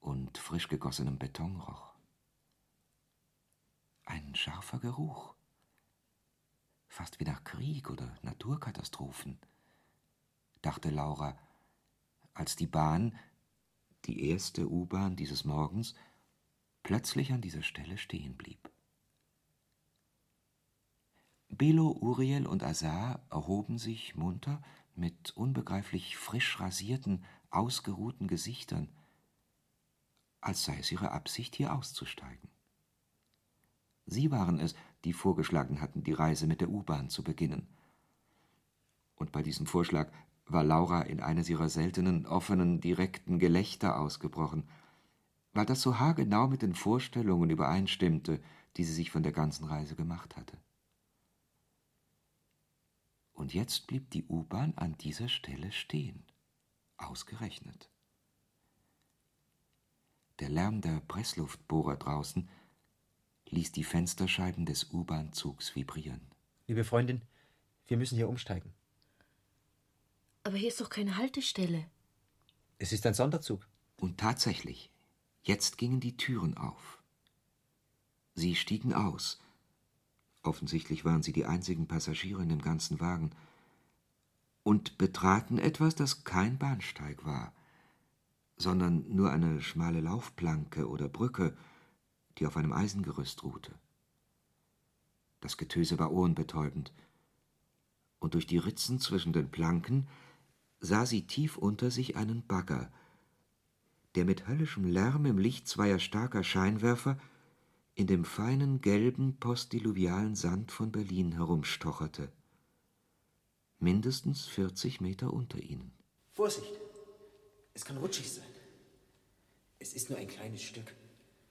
und frisch gegossenem Beton roch. Ein scharfer Geruch, fast wie nach Krieg oder Naturkatastrophen, dachte Laura, als die Bahn, die erste U-Bahn dieses Morgens, plötzlich an dieser Stelle stehen blieb. Belo, Uriel und Azar erhoben sich munter mit unbegreiflich frisch rasierten, ausgeruhten Gesichtern, als sei es ihre Absicht, hier auszusteigen. Sie waren es, die vorgeschlagen hatten, die Reise mit der U-Bahn zu beginnen. Und bei diesem Vorschlag war Laura in eines ihrer seltenen, offenen, direkten Gelächter ausgebrochen, weil das so haargenau mit den Vorstellungen übereinstimmte, die sie sich von der ganzen Reise gemacht hatte. Und jetzt blieb die U-Bahn an dieser Stelle stehen. Ausgerechnet. Der Lärm der Pressluftbohrer draußen ließ die Fensterscheiben des U-Bahn-Zugs vibrieren. Liebe Freundin, wir müssen hier umsteigen. Aber hier ist doch keine Haltestelle. Es ist ein Sonderzug. Und tatsächlich, jetzt gingen die Türen auf. Sie stiegen aus, offensichtlich waren sie die einzigen Passagiere in dem ganzen Wagen, und betraten etwas, das kein Bahnsteig war, sondern nur eine schmale Laufplanke oder Brücke, die auf einem Eisengerüst ruhte. Das Getöse war ohrenbetäubend, und durch die Ritzen zwischen den Planken sah sie tief unter sich einen Bagger, der mit höllischem Lärm im Licht zweier starker Scheinwerfer in dem feinen gelben postdiluvialen Sand von Berlin herumstocherte. Mindestens vierzig Meter unter ihnen. Vorsicht! Es kann rutschig sein. Es ist nur ein kleines Stück.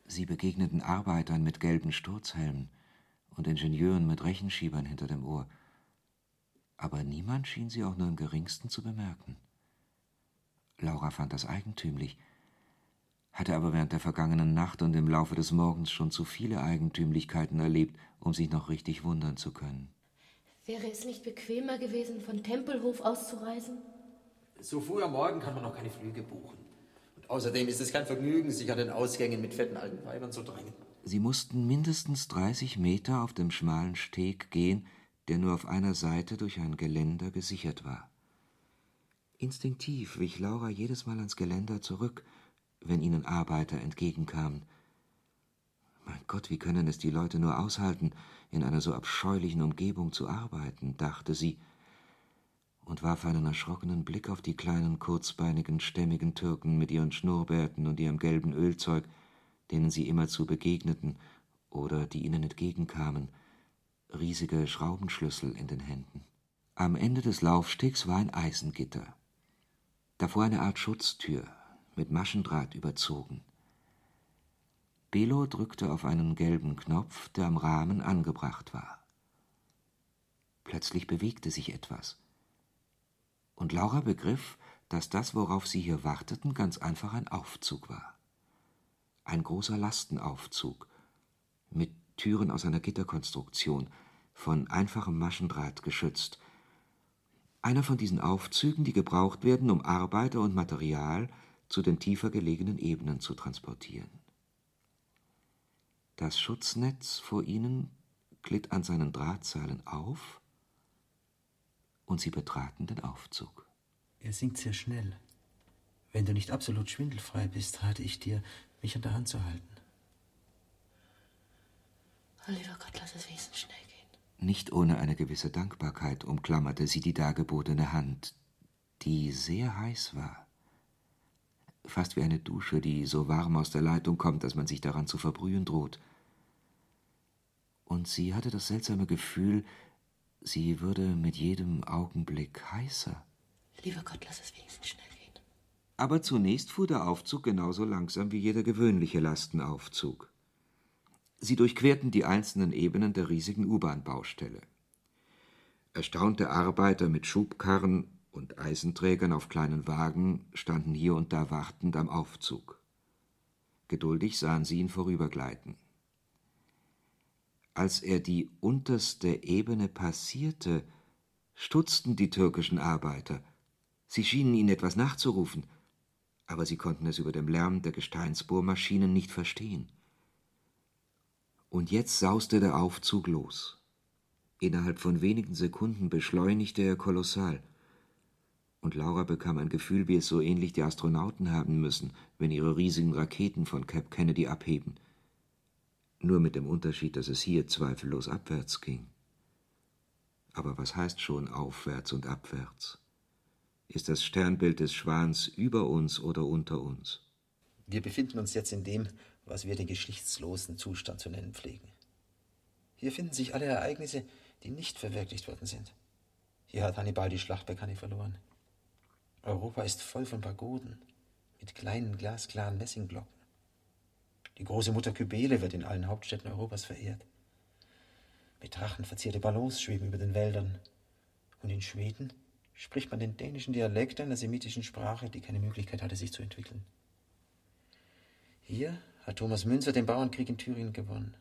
Sie begegneten Arbeitern mit gelben Sturzhelmen und Ingenieuren mit Rechenschiebern hinter dem Ohr. Aber niemand schien sie auch nur im geringsten zu bemerken. Laura fand das eigentümlich, hatte aber während der vergangenen Nacht und im Laufe des Morgens schon zu viele Eigentümlichkeiten erlebt, um sich noch richtig wundern zu können. Wäre es nicht bequemer gewesen, von Tempelhof auszureisen? So früh am Morgen kann man noch keine Flüge buchen. Und außerdem ist es kein Vergnügen, sich an den Ausgängen mit fetten alten Weibern zu drängen. Sie mussten mindestens 30 Meter auf dem schmalen Steg gehen, der nur auf einer Seite durch ein Geländer gesichert war. Instinktiv wich Laura jedes Mal ans Geländer zurück, wenn ihnen Arbeiter entgegenkamen. Mein Gott, wie können es die Leute nur aushalten, in einer so abscheulichen Umgebung zu arbeiten, dachte sie und warf einen erschrockenen Blick auf die kleinen, kurzbeinigen, stämmigen Türken mit ihren Schnurrbärten und ihrem gelben Ölzeug, denen sie immerzu begegneten oder die ihnen entgegenkamen, riesige Schraubenschlüssel in den Händen. Am Ende des Laufstegs war ein Eisengitter. Davor eine Art Schutztür, mit Maschendraht überzogen. Belo drückte auf einen gelben Knopf, der am Rahmen angebracht war. Plötzlich bewegte sich etwas. Und Laura begriff, dass das, worauf sie hier warteten, ganz einfach ein Aufzug war. Ein großer Lastenaufzug mit Türen aus einer Gitterkonstruktion, von einfachem Maschendraht geschützt. Einer von diesen Aufzügen, die gebraucht werden, um Arbeiter und Material zu den tiefer gelegenen Ebenen zu transportieren. Das Schutznetz vor ihnen glitt an seinen Drahtseilen auf, und sie betraten den Aufzug. Er sinkt sehr schnell. Wenn du nicht absolut schwindelfrei bist, rate ich dir, mich an der Hand zu halten. Oh, lieber Gott, lass es wenigstens schnell gehen. Nicht ohne eine gewisse Dankbarkeit umklammerte sie die dargebotene Hand, die sehr heiß war. Fast wie eine Dusche, die so warm aus der Leitung kommt, dass man sich daran zu verbrühen droht. Und sie hatte das seltsame Gefühl, sie würde mit jedem Augenblick heißer. Lieber Gott, lass es wenigstens schnell gehen. Aber zunächst fuhr der Aufzug genauso langsam wie jeder gewöhnliche Lastenaufzug. Sie durchquerten die einzelnen Ebenen der riesigen U-Bahn-Baustelle. Erstaunte Arbeiter mit Schubkarren und Eisenträgern auf kleinen Wagen standen hier und da wartend am Aufzug. Geduldig sahen sie ihn vorübergleiten. Als er die unterste Ebene passierte, stutzten die türkischen Arbeiter. Sie schienen ihn etwas nachzurufen, aber sie konnten es über dem Lärm der Gesteinsbohrmaschinen nicht verstehen. Und jetzt sauste der Aufzug los. Innerhalb von wenigen Sekunden beschleunigte er kolossal. Und Laura bekam ein Gefühl, wie es so ähnlich die Astronauten haben müssen, wenn ihre riesigen Raketen von Cap Kennedy abheben nur mit dem Unterschied, dass es hier zweifellos abwärts ging. Aber was heißt schon aufwärts und abwärts? Ist das Sternbild des Schwans über uns oder unter uns? Wir befinden uns jetzt in dem, was wir den geschichtslosen Zustand zu nennen pflegen. Hier finden sich alle Ereignisse, die nicht verwirklicht worden sind. Hier hat Hannibal die Schlacht bei Cannae verloren. Europa ist voll von Pagoden mit kleinen glasklaren Messingglocken. Die große Mutter Kybele wird in allen Hauptstädten Europas verehrt. Mit Drachen verzierte Ballons schweben über den Wäldern. Und in Schweden spricht man den dänischen Dialekt einer semitischen Sprache, die keine Möglichkeit hatte, sich zu entwickeln. Hier hat Thomas Münzer den Bauernkrieg in Thüringen gewonnen.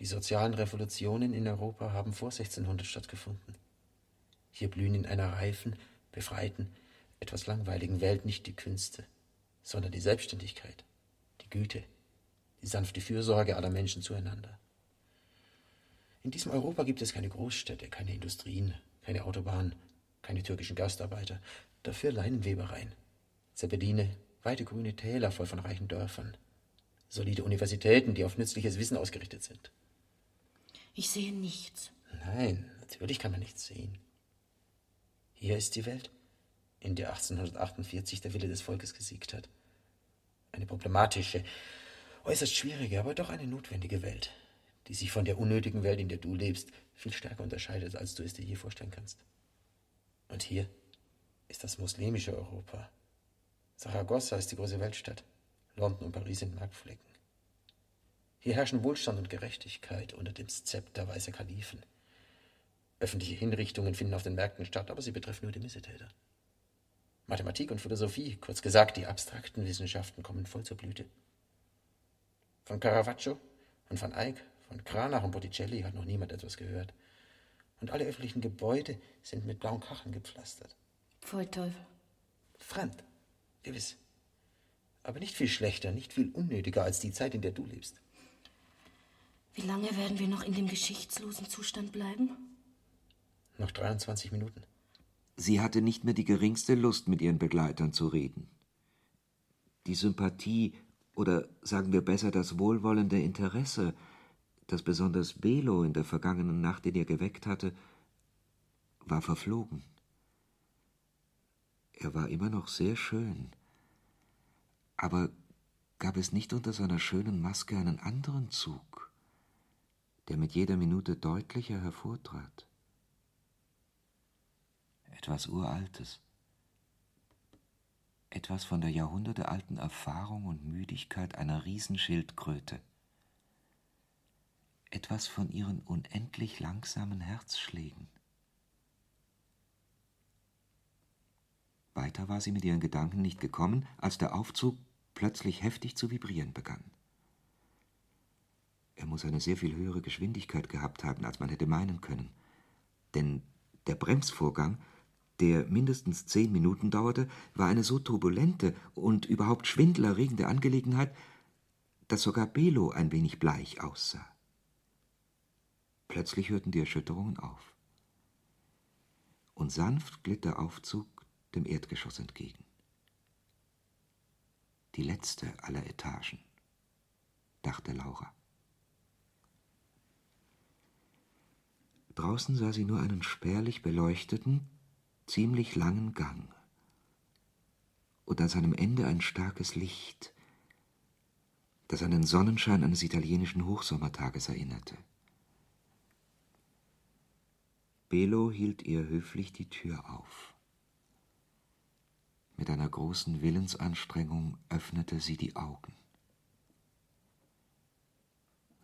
Die sozialen Revolutionen in Europa haben vor 1600 stattgefunden. Hier blühen in einer reifen, befreiten, etwas langweiligen Welt nicht die Künste, sondern die Selbstständigkeit die Güte, die sanfte Fürsorge aller Menschen zueinander. In diesem Europa gibt es keine Großstädte, keine Industrien, keine Autobahnen, keine türkischen Gastarbeiter, dafür Leinenwebereien, Zeppeline, weite grüne Täler voll von reichen Dörfern, solide Universitäten, die auf nützliches Wissen ausgerichtet sind. Ich sehe nichts. Nein, natürlich kann man nichts sehen. Hier ist die Welt, in der 1848 der Wille des Volkes gesiegt hat. Eine problematische, äußerst schwierige, aber doch eine notwendige Welt, die sich von der unnötigen Welt, in der du lebst, viel stärker unterscheidet, als du es dir je vorstellen kannst. Und hier ist das muslimische Europa. Saragossa ist die große Weltstadt. London und Paris sind Marktflecken. Hier herrschen Wohlstand und Gerechtigkeit unter dem Zepter weißer Kalifen. Öffentliche Hinrichtungen finden auf den Märkten statt, aber sie betreffen nur die Missetäter. Mathematik und Philosophie, kurz gesagt, die abstrakten Wissenschaften kommen voll zur Blüte. Von Caravaggio und von Eyck, von Cranach und Botticelli hat noch niemand etwas gehört. Und alle öffentlichen Gebäude sind mit blauen Kacheln gepflastert. Pfui Teufel. Fremd, gewiss. Aber nicht viel schlechter, nicht viel unnötiger als die Zeit, in der du lebst. Wie lange werden wir noch in dem geschichtslosen Zustand bleiben? Noch 23 Minuten. Sie hatte nicht mehr die geringste Lust, mit ihren Begleitern zu reden. Die Sympathie oder sagen wir besser das wohlwollende Interesse, das besonders Belo in der vergangenen Nacht in ihr geweckt hatte, war verflogen. Er war immer noch sehr schön, aber gab es nicht unter seiner schönen Maske einen anderen Zug, der mit jeder Minute deutlicher hervortrat? Etwas Uraltes. Etwas von der jahrhundertealten Erfahrung und Müdigkeit einer Riesenschildkröte. Etwas von ihren unendlich langsamen Herzschlägen. Weiter war sie mit ihren Gedanken nicht gekommen, als der Aufzug plötzlich heftig zu vibrieren begann. Er muss eine sehr viel höhere Geschwindigkeit gehabt haben, als man hätte meinen können. Denn der Bremsvorgang, der mindestens zehn Minuten dauerte, war eine so turbulente und überhaupt schwindelerregende Angelegenheit, dass sogar Belo ein wenig bleich aussah. Plötzlich hörten die Erschütterungen auf. Und sanft glitt der Aufzug dem Erdgeschoss entgegen. Die letzte aller Etagen, dachte Laura. Draußen sah sie nur einen spärlich beleuchteten, ziemlich langen Gang und an seinem Ende ein starkes Licht, das an den Sonnenschein eines italienischen Hochsommertages erinnerte. Belo hielt ihr höflich die Tür auf. Mit einer großen Willensanstrengung öffnete sie die Augen.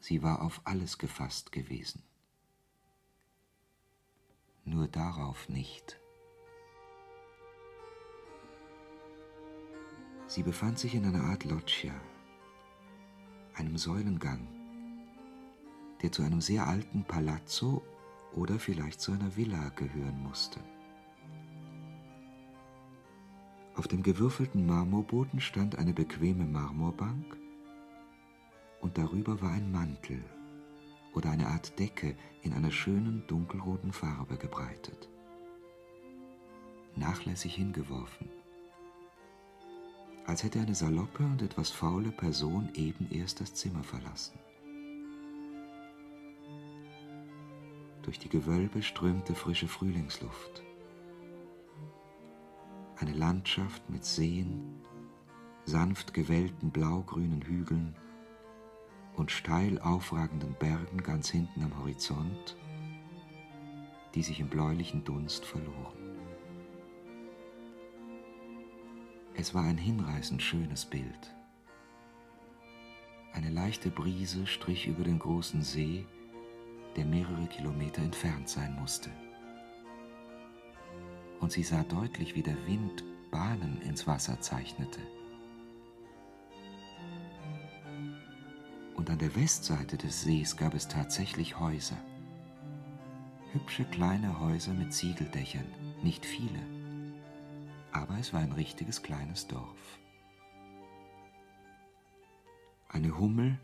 Sie war auf alles gefasst gewesen. Nur darauf nicht. Sie befand sich in einer Art Loggia, einem Säulengang, der zu einem sehr alten Palazzo oder vielleicht zu einer Villa gehören musste. Auf dem gewürfelten Marmorboden stand eine bequeme Marmorbank und darüber war ein Mantel oder eine Art Decke in einer schönen dunkelroten Farbe gebreitet. Nachlässig hingeworfen, als hätte eine saloppe und etwas faule Person eben erst das Zimmer verlassen. Durch die Gewölbe strömte frische Frühlingsluft eine Landschaft mit Seen, sanft gewellten blaugrünen Hügeln und steil aufragenden Bergen ganz hinten am Horizont, die sich im bläulichen Dunst verloren. Es war ein hinreißend schönes Bild. Eine leichte Brise strich über den großen See, der mehrere Kilometer entfernt sein musste und sie sah deutlich, wie der Wind Bahnen ins Wasser zeichnete. Und an der Westseite des Sees gab es tatsächlich Häuser. Hübsche kleine Häuser mit Ziegeldächern, nicht viele. Aber es war ein richtiges kleines Dorf. Eine Hummel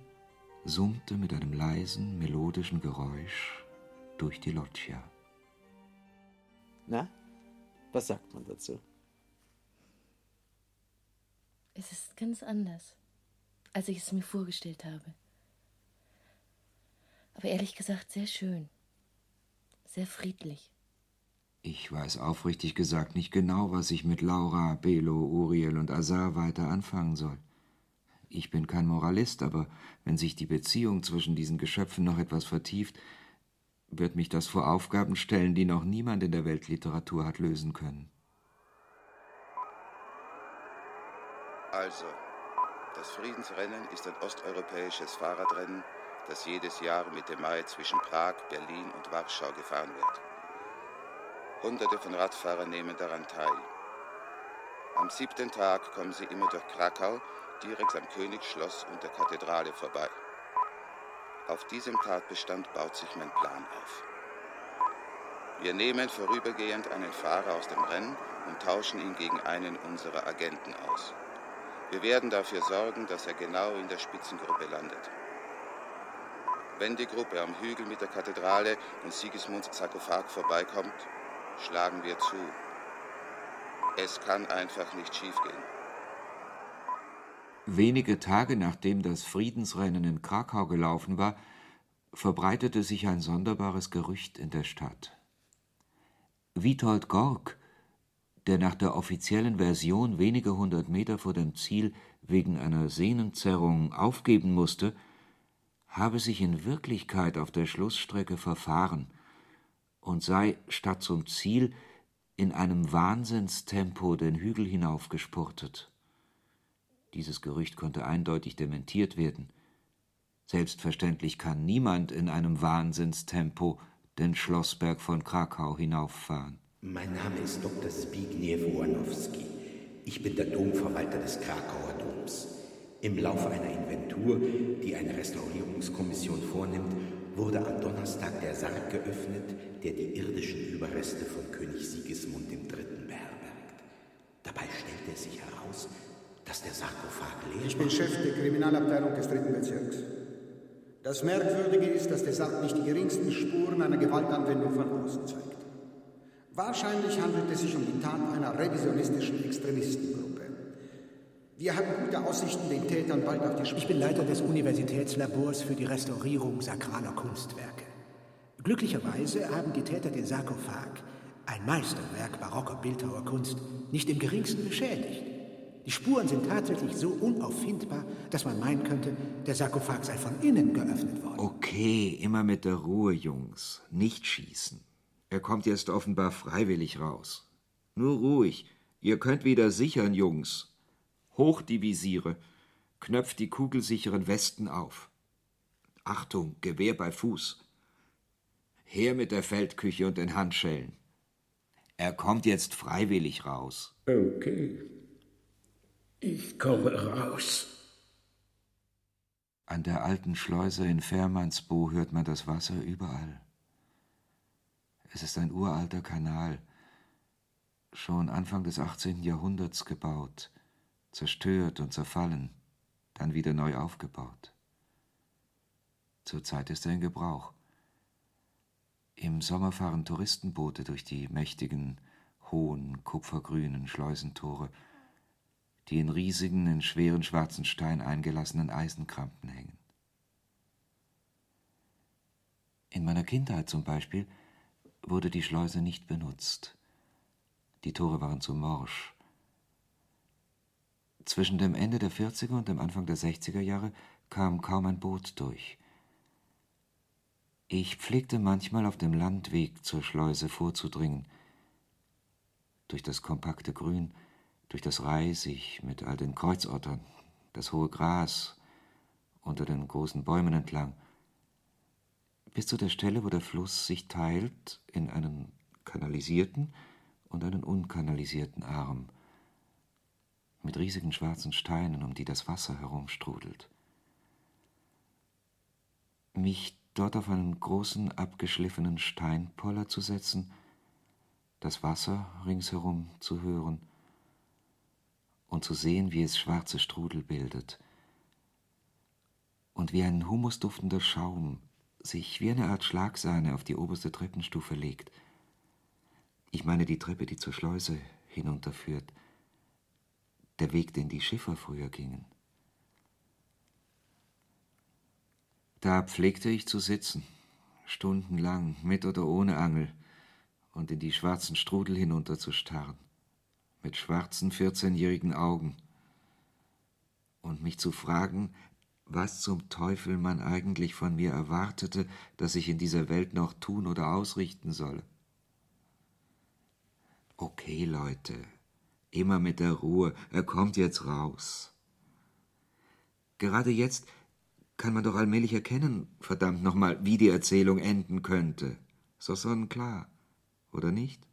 summte mit einem leisen, melodischen Geräusch durch die Loggia. Na, was sagt man dazu? Es ist ganz anders, als ich es mir vorgestellt habe. Aber ehrlich gesagt sehr schön. Sehr friedlich. Ich weiß aufrichtig gesagt nicht genau, was ich mit Laura, Belo, Uriel und Azar weiter anfangen soll. Ich bin kein Moralist, aber wenn sich die Beziehung zwischen diesen Geschöpfen noch etwas vertieft, wird mich das vor Aufgaben stellen, die noch niemand in der Weltliteratur hat lösen können. Also, das Friedensrennen ist ein osteuropäisches Fahrradrennen, das jedes Jahr Mitte Mai zwischen Prag, Berlin und Warschau gefahren wird. Hunderte von Radfahrern nehmen daran teil. Am siebten Tag kommen sie immer durch Krakau, direkt am Königsschloss und der Kathedrale vorbei. Auf diesem Tatbestand baut sich mein Plan auf. Wir nehmen vorübergehend einen Fahrer aus dem Rennen und tauschen ihn gegen einen unserer Agenten aus. Wir werden dafür sorgen, dass er genau in der Spitzengruppe landet. Wenn die Gruppe am Hügel mit der Kathedrale und Sigismunds Sarkophag vorbeikommt, schlagen wir zu. Es kann einfach nicht schiefgehen. Wenige Tage nachdem das Friedensrennen in Krakau gelaufen war, verbreitete sich ein sonderbares Gerücht in der Stadt. Witold Gork, der nach der offiziellen Version wenige hundert Meter vor dem Ziel wegen einer Sehnenzerrung aufgeben musste, habe sich in Wirklichkeit auf der Schlussstrecke verfahren und sei statt zum Ziel in einem Wahnsinnstempo den Hügel hinaufgespurtet. Dieses Gerücht konnte eindeutig dementiert werden. Selbstverständlich kann niemand in einem Wahnsinnstempo den Schlossberg von Krakau hinauffahren. Mein Name ist Dr. Zbigniew Wojanowski. Ich bin der Domverwalter des Krakauer Doms. Im Laufe einer Inventur, die eine Restaurierungskommission vornimmt, wurde am Donnerstag der Sarg geöffnet, der die irdischen Überreste von König Sigismund III. beherbergt. Dabei stellte es sich heraus, dass der Sarkophag leer Ich bin Chef der Kriminalabteilung des dritten Bezirks. Das Merkwürdige ist, dass der Sarg nicht die geringsten Spuren einer Gewaltanwendung von außen zeigt. Wahrscheinlich handelt es sich um die Tat einer revisionistischen Extremistengruppe. Wir haben gute Aussichten, den Tätern bald auf die Spur. Ich bin Leiter des Universitätslabors für die Restaurierung sakraler Kunstwerke. Glücklicherweise haben die Täter den Sarkophag, ein Meisterwerk barocker Bildhauerkunst, nicht im geringsten beschädigt. Die Spuren sind tatsächlich so unauffindbar, dass man meinen könnte, der Sarkophag sei von innen geöffnet worden. Okay, immer mit der Ruhe, Jungs. Nicht schießen. Er kommt jetzt offenbar freiwillig raus. Nur ruhig. Ihr könnt wieder sichern, Jungs. Hoch die Visiere. Knöpft die kugelsicheren Westen auf. Achtung, Gewehr bei Fuß. Her mit der Feldküche und den Handschellen. Er kommt jetzt freiwillig raus. Okay. Ich komme raus. An der alten Schleuse in Fährmannsbo hört man das Wasser überall. Es ist ein uralter Kanal, schon Anfang des 18. Jahrhunderts gebaut, zerstört und zerfallen, dann wieder neu aufgebaut. Zurzeit ist er in Gebrauch. Im Sommer fahren Touristenboote durch die mächtigen, hohen, kupfergrünen Schleusentore, die in riesigen, in schweren schwarzen Stein eingelassenen Eisenkrampen hängen. In meiner Kindheit zum Beispiel wurde die Schleuse nicht benutzt. Die Tore waren zu morsch. Zwischen dem Ende der 40er und dem Anfang der 60er Jahre kam kaum ein Boot durch. Ich pflegte manchmal auf dem Landweg zur Schleuse vorzudringen. Durch das kompakte Grün, durch das Reisig mit all den Kreuzottern, das hohe Gras unter den großen Bäumen entlang, bis zu der Stelle, wo der Fluss sich teilt in einen kanalisierten und einen unkanalisierten Arm, mit riesigen schwarzen Steinen, um die das Wasser herumstrudelt. Mich dort auf einen großen, abgeschliffenen Steinpoller zu setzen, das Wasser ringsherum zu hören und zu sehen, wie es schwarze Strudel bildet und wie ein humusduftender Schaum sich wie eine Art Schlagsahne auf die oberste Treppenstufe legt. Ich meine die Treppe, die zur Schleuse hinunterführt, der Weg, den die Schiffer früher gingen. Da pflegte ich zu sitzen, stundenlang, mit oder ohne Angel, und in die schwarzen Strudel hinunterzustarren, mit schwarzen vierzehnjährigen Augen, und mich zu fragen, was zum Teufel man eigentlich von mir erwartete, dass ich in dieser Welt noch tun oder ausrichten solle. Okay, Leute, immer mit der Ruhe, er kommt jetzt raus. Gerade jetzt kann man doch allmählich erkennen, verdammt nochmal, wie die Erzählung enden könnte. Doch sonnenklar, oder nicht?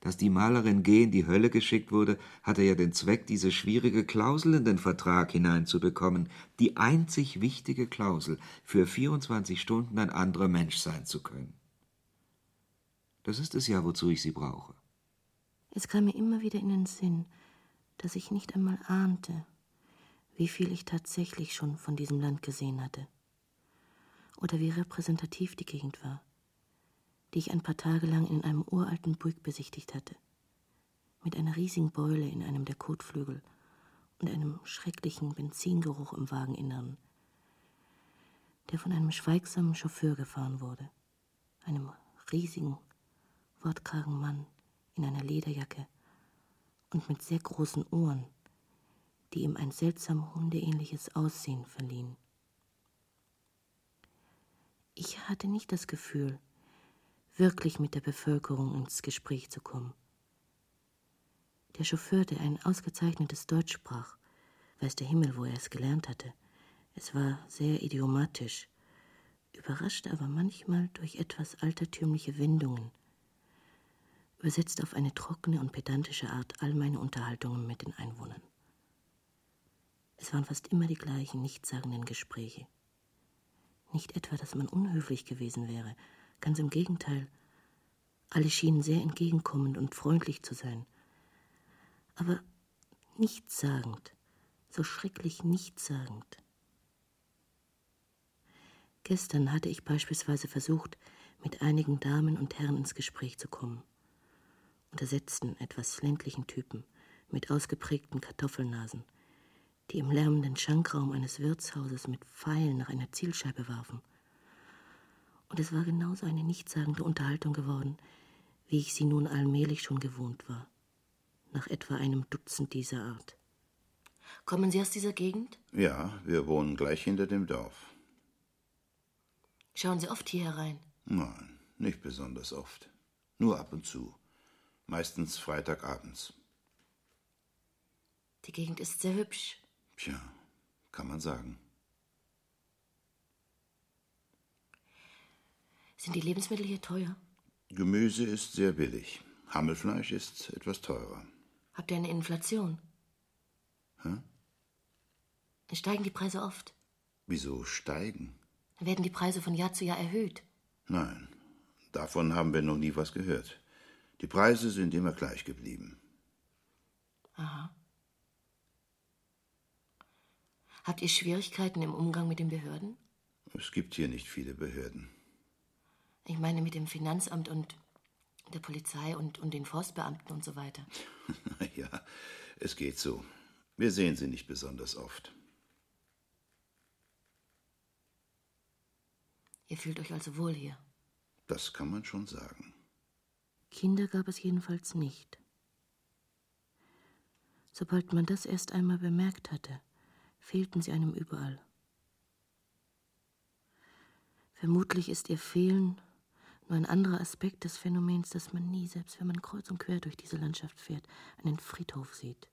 Dass die Malerin G. in die Hölle geschickt wurde, hatte ja den Zweck, diese schwierige Klausel in den Vertrag hineinzubekommen, die einzig wichtige Klausel, für 24 Stunden ein anderer Mensch sein zu können. Das ist es ja, wozu ich Sie brauche. Es kam mir immer wieder in den Sinn, dass ich nicht einmal ahnte, wie viel ich tatsächlich schon von diesem Land gesehen hatte. Oder wie repräsentativ die Gegend war, die ich ein paar Tage lang in einem uralten Burg besichtigt hatte. Mit einer riesigen Beule in einem der Kotflügel und einem schrecklichen Benzingeruch im Wageninnern, der von einem schweigsamen Chauffeur gefahren wurde, einem riesigen, wortkargen Mann in einer Lederjacke und mit sehr großen Ohren, die ihm ein seltsam hundeähnliches Aussehen verliehen. Ich hatte nicht das Gefühl, wirklich mit der Bevölkerung ins Gespräch zu kommen. Der Chauffeur, der ein ausgezeichnetes Deutsch sprach, weiß der Himmel, wo er es gelernt hatte. Es war sehr idiomatisch, überraschte aber manchmal durch etwas altertümliche Wendungen, übersetzte auf eine trockene und pedantische Art all meine Unterhaltungen mit den Einwohnern. Es waren fast immer die gleichen nichtssagenden Gespräche. Nicht etwa, dass man unhöflich gewesen wäre, ganz im Gegenteil. Alle schienen sehr entgegenkommend und freundlich zu sein – aber nichtssagend, so schrecklich nichtssagend. Gestern hatte ich beispielsweise versucht, mit einigen Damen und Herren ins Gespräch zu kommen. Untersetzten, etwas ländlichen Typen mit ausgeprägten Kartoffelnasen, die im lärmenden Schankraum eines Wirtshauses mit Pfeilen nach einer Zielscheibe warfen. Und es war genauso eine nichtssagende Unterhaltung geworden, wie ich sie nun allmählich schon gewohnt war nach etwa einem Dutzend dieser Art. Kommen Sie aus dieser Gegend? Ja, wir wohnen gleich hinter dem Dorf. Schauen Sie oft hier herein? Nein, nicht besonders oft. Nur ab und zu. Meistens Freitagabends. Die Gegend ist sehr hübsch. Tja, kann man sagen. Sind die Lebensmittel hier teuer? Gemüse ist sehr billig. Hammelfleisch ist etwas teurer. Habt ihr eine Inflation? Hä? Steigen die Preise oft? Wieso steigen? Werden die Preise von Jahr zu Jahr erhöht? Nein, davon haben wir noch nie was gehört. Die Preise sind immer gleich geblieben. Aha. Habt ihr Schwierigkeiten im Umgang mit den Behörden? Es gibt hier nicht viele Behörden. Ich meine mit dem Finanzamt und der Polizei und, und den Forstbeamten und so weiter. ja, es geht so. Wir sehen sie nicht besonders oft. Ihr fühlt euch also wohl hier? Das kann man schon sagen. Kinder gab es jedenfalls nicht. Sobald man das erst einmal bemerkt hatte, fehlten sie einem überall. Vermutlich ist ihr Fehlen nur ein anderer Aspekt des Phänomens, dass man nie, selbst wenn man kreuz und quer durch diese Landschaft fährt, einen Friedhof sieht.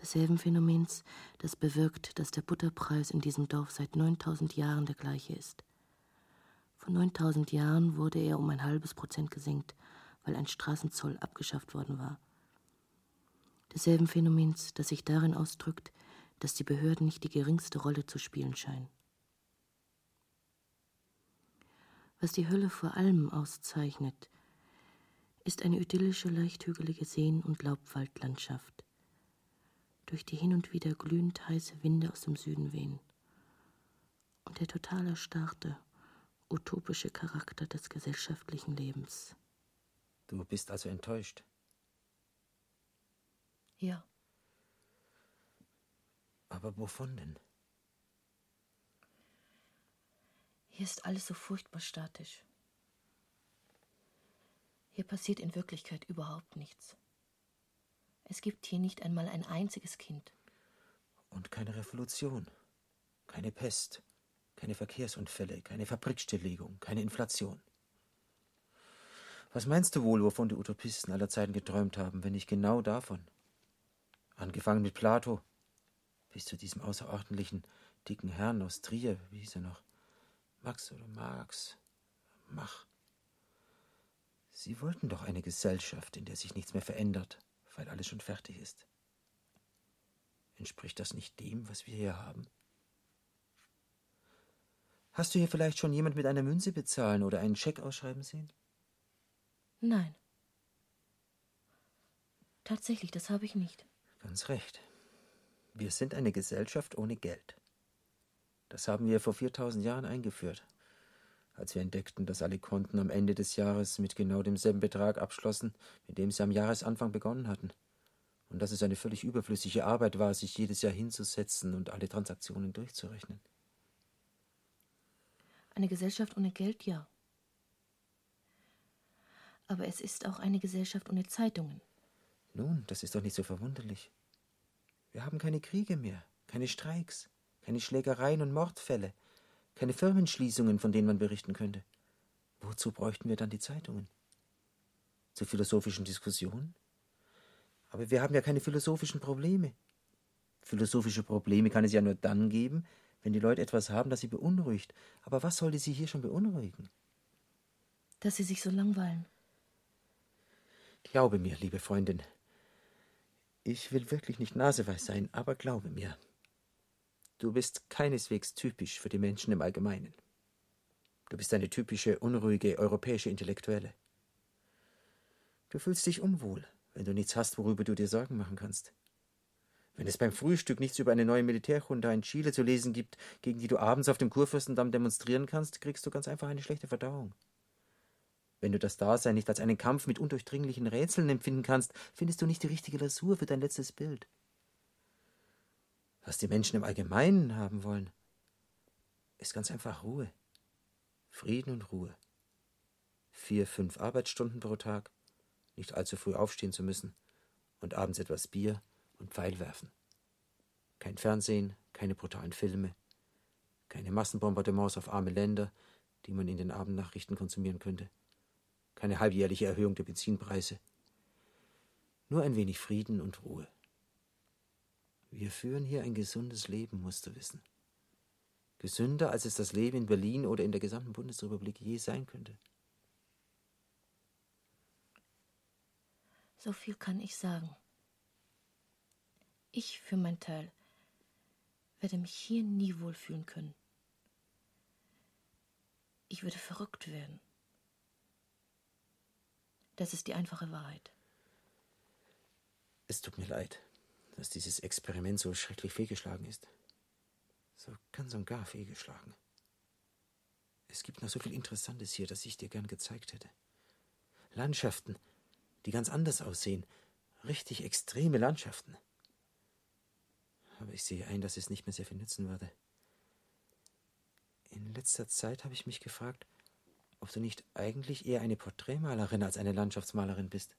Desselben Phänomens, das bewirkt, dass der Butterpreis in diesem Dorf seit 9000 Jahren der gleiche ist. Vor 9000 Jahren wurde er um ein halbes Prozent gesenkt, weil ein Straßenzoll abgeschafft worden war. Desselben Phänomens, das sich darin ausdrückt, dass die Behörden nicht die geringste Rolle zu spielen scheinen. Was die Hölle vor allem auszeichnet, ist eine idyllische, leicht hügelige Seen- und Laubwaldlandschaft, durch die hin und wieder glühend heiße Winde aus dem Süden wehen, und der total erstarrte, utopische Charakter des gesellschaftlichen Lebens. Du bist also enttäuscht? Ja. Aber wovon denn? Hier ist alles so furchtbar statisch. Hier passiert in Wirklichkeit überhaupt nichts. Es gibt hier nicht einmal ein einziges Kind. Und keine Revolution, keine Pest, keine Verkehrsunfälle, keine Fabrikstilllegung, keine Inflation. Was meinst du wohl, wovon die Utopisten aller Zeiten geträumt haben, wenn nicht genau davon? Angefangen mit Plato, bis zu diesem außerordentlichen dicken Herrn aus Trier, wie hieß er noch? Max oder Marx, Mach. Sie wollten doch eine Gesellschaft, in der sich nichts mehr verändert, weil alles schon fertig ist. Entspricht das nicht dem, was wir hier haben? Hast du hier vielleicht schon jemand mit einer Münze bezahlen oder einen Scheck ausschreiben sehen? Nein. Tatsächlich, das habe ich nicht. Ganz recht. Wir sind eine Gesellschaft ohne Geld. Das haben wir vor 4000 Jahren eingeführt, als wir entdeckten, dass alle Konten am Ende des Jahres mit genau demselben Betrag abschlossen, mit dem sie am Jahresanfang begonnen hatten. Und dass es eine völlig überflüssige Arbeit war, sich jedes Jahr hinzusetzen und alle Transaktionen durchzurechnen. Eine Gesellschaft ohne Geld, ja. Aber es ist auch eine Gesellschaft ohne Zeitungen. Nun, das ist doch nicht so verwunderlich. Wir haben keine Kriege mehr, keine Streiks, keine Schlägereien und Mordfälle, keine Firmenschließungen, von denen man berichten könnte. Wozu bräuchten wir dann die Zeitungen? Zu philosophischen Diskussionen? Aber wir haben ja keine philosophischen Probleme. Philosophische Probleme kann es ja nur dann geben, wenn die Leute etwas haben, das sie beunruhigt. Aber was sollte sie hier schon beunruhigen? Dass sie sich so langweilen. Glaube mir, liebe Freundin, ich will wirklich nicht naseweis sein, aber glaube mir, du bist keineswegs typisch für die Menschen im Allgemeinen. Du bist eine typische, unruhige europäische Intellektuelle. Du fühlst dich unwohl, wenn du nichts hast, worüber du dir Sorgen machen kannst. Wenn es beim Frühstück nichts über eine neue Militärjunta in Chile zu lesen gibt, gegen die du abends auf dem Kurfürstendamm demonstrieren kannst, kriegst du ganz einfach eine schlechte Verdauung. Wenn du das Dasein nicht als einen Kampf mit undurchdringlichen Rätseln empfinden kannst, findest du nicht die richtige Lasur für dein letztes Bild. Was die Menschen im Allgemeinen haben wollen, ist ganz einfach Ruhe. Frieden und Ruhe. Vier, fünf Arbeitsstunden pro Tag, nicht allzu früh aufstehen zu müssen und abends etwas Bier und Pfeil werfen. Kein Fernsehen, keine brutalen Filme, keine Massenbombardements auf arme Länder, die man in den Abendnachrichten konsumieren könnte keine halbjährliche Erhöhung der Benzinpreise. Nur ein wenig Frieden und Ruhe. Wir führen hier ein gesundes Leben, musst du wissen. Gesünder, als es das Leben in Berlin oder in der gesamten Bundesrepublik je sein könnte. So viel kann ich sagen. Ich für mein Teil werde mich hier nie wohlfühlen können. Ich würde verrückt werden. Das ist die einfache Wahrheit. Es tut mir leid, dass dieses Experiment so schrecklich fehlgeschlagen ist. So ganz und gar fehlgeschlagen. Es gibt noch so viel Interessantes hier, das ich dir gern gezeigt hätte. Landschaften, die ganz anders aussehen. Richtig extreme Landschaften. Aber ich sehe ein, dass es nicht mehr sehr viel nützen würde. In letzter Zeit habe ich mich gefragt, ob du nicht eigentlich eher eine Porträtmalerin als eine Landschaftsmalerin bist.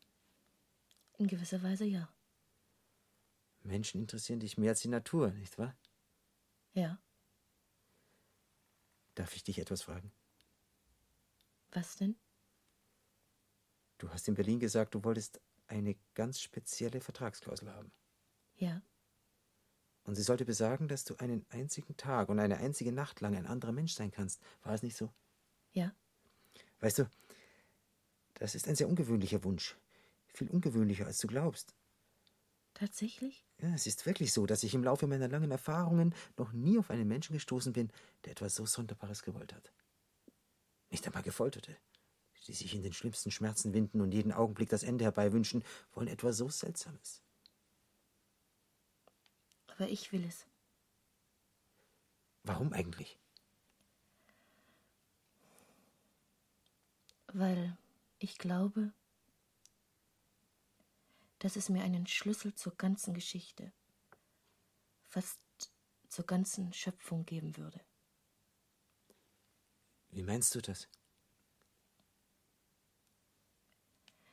In gewisser Weise ja. Menschen interessieren dich mehr als die Natur, nicht wahr? Ja. Darf ich dich etwas fragen? Was denn? Du hast in Berlin gesagt, du wolltest eine ganz spezielle Vertragsklausel haben. Ja. Und sie sollte besagen, dass du einen einzigen Tag und eine einzige Nacht lang ein anderer Mensch sein kannst. War es nicht so? Ja. Weißt du, das ist ein sehr ungewöhnlicher Wunsch. Viel ungewöhnlicher, als du glaubst. Tatsächlich? Ja, es ist wirklich so, dass ich im Laufe meiner langen Erfahrungen noch nie auf einen Menschen gestoßen bin, der etwas so Sonderbares gewollt hat. Nicht einmal Gefolterte, die sich in den schlimmsten Schmerzen winden und jeden Augenblick das Ende herbeiwünschen, wollen etwas so Seltsames. Aber ich will es. Warum eigentlich? weil ich glaube, dass es mir einen Schlüssel zur ganzen Geschichte, fast zur ganzen Schöpfung geben würde. Wie meinst du das?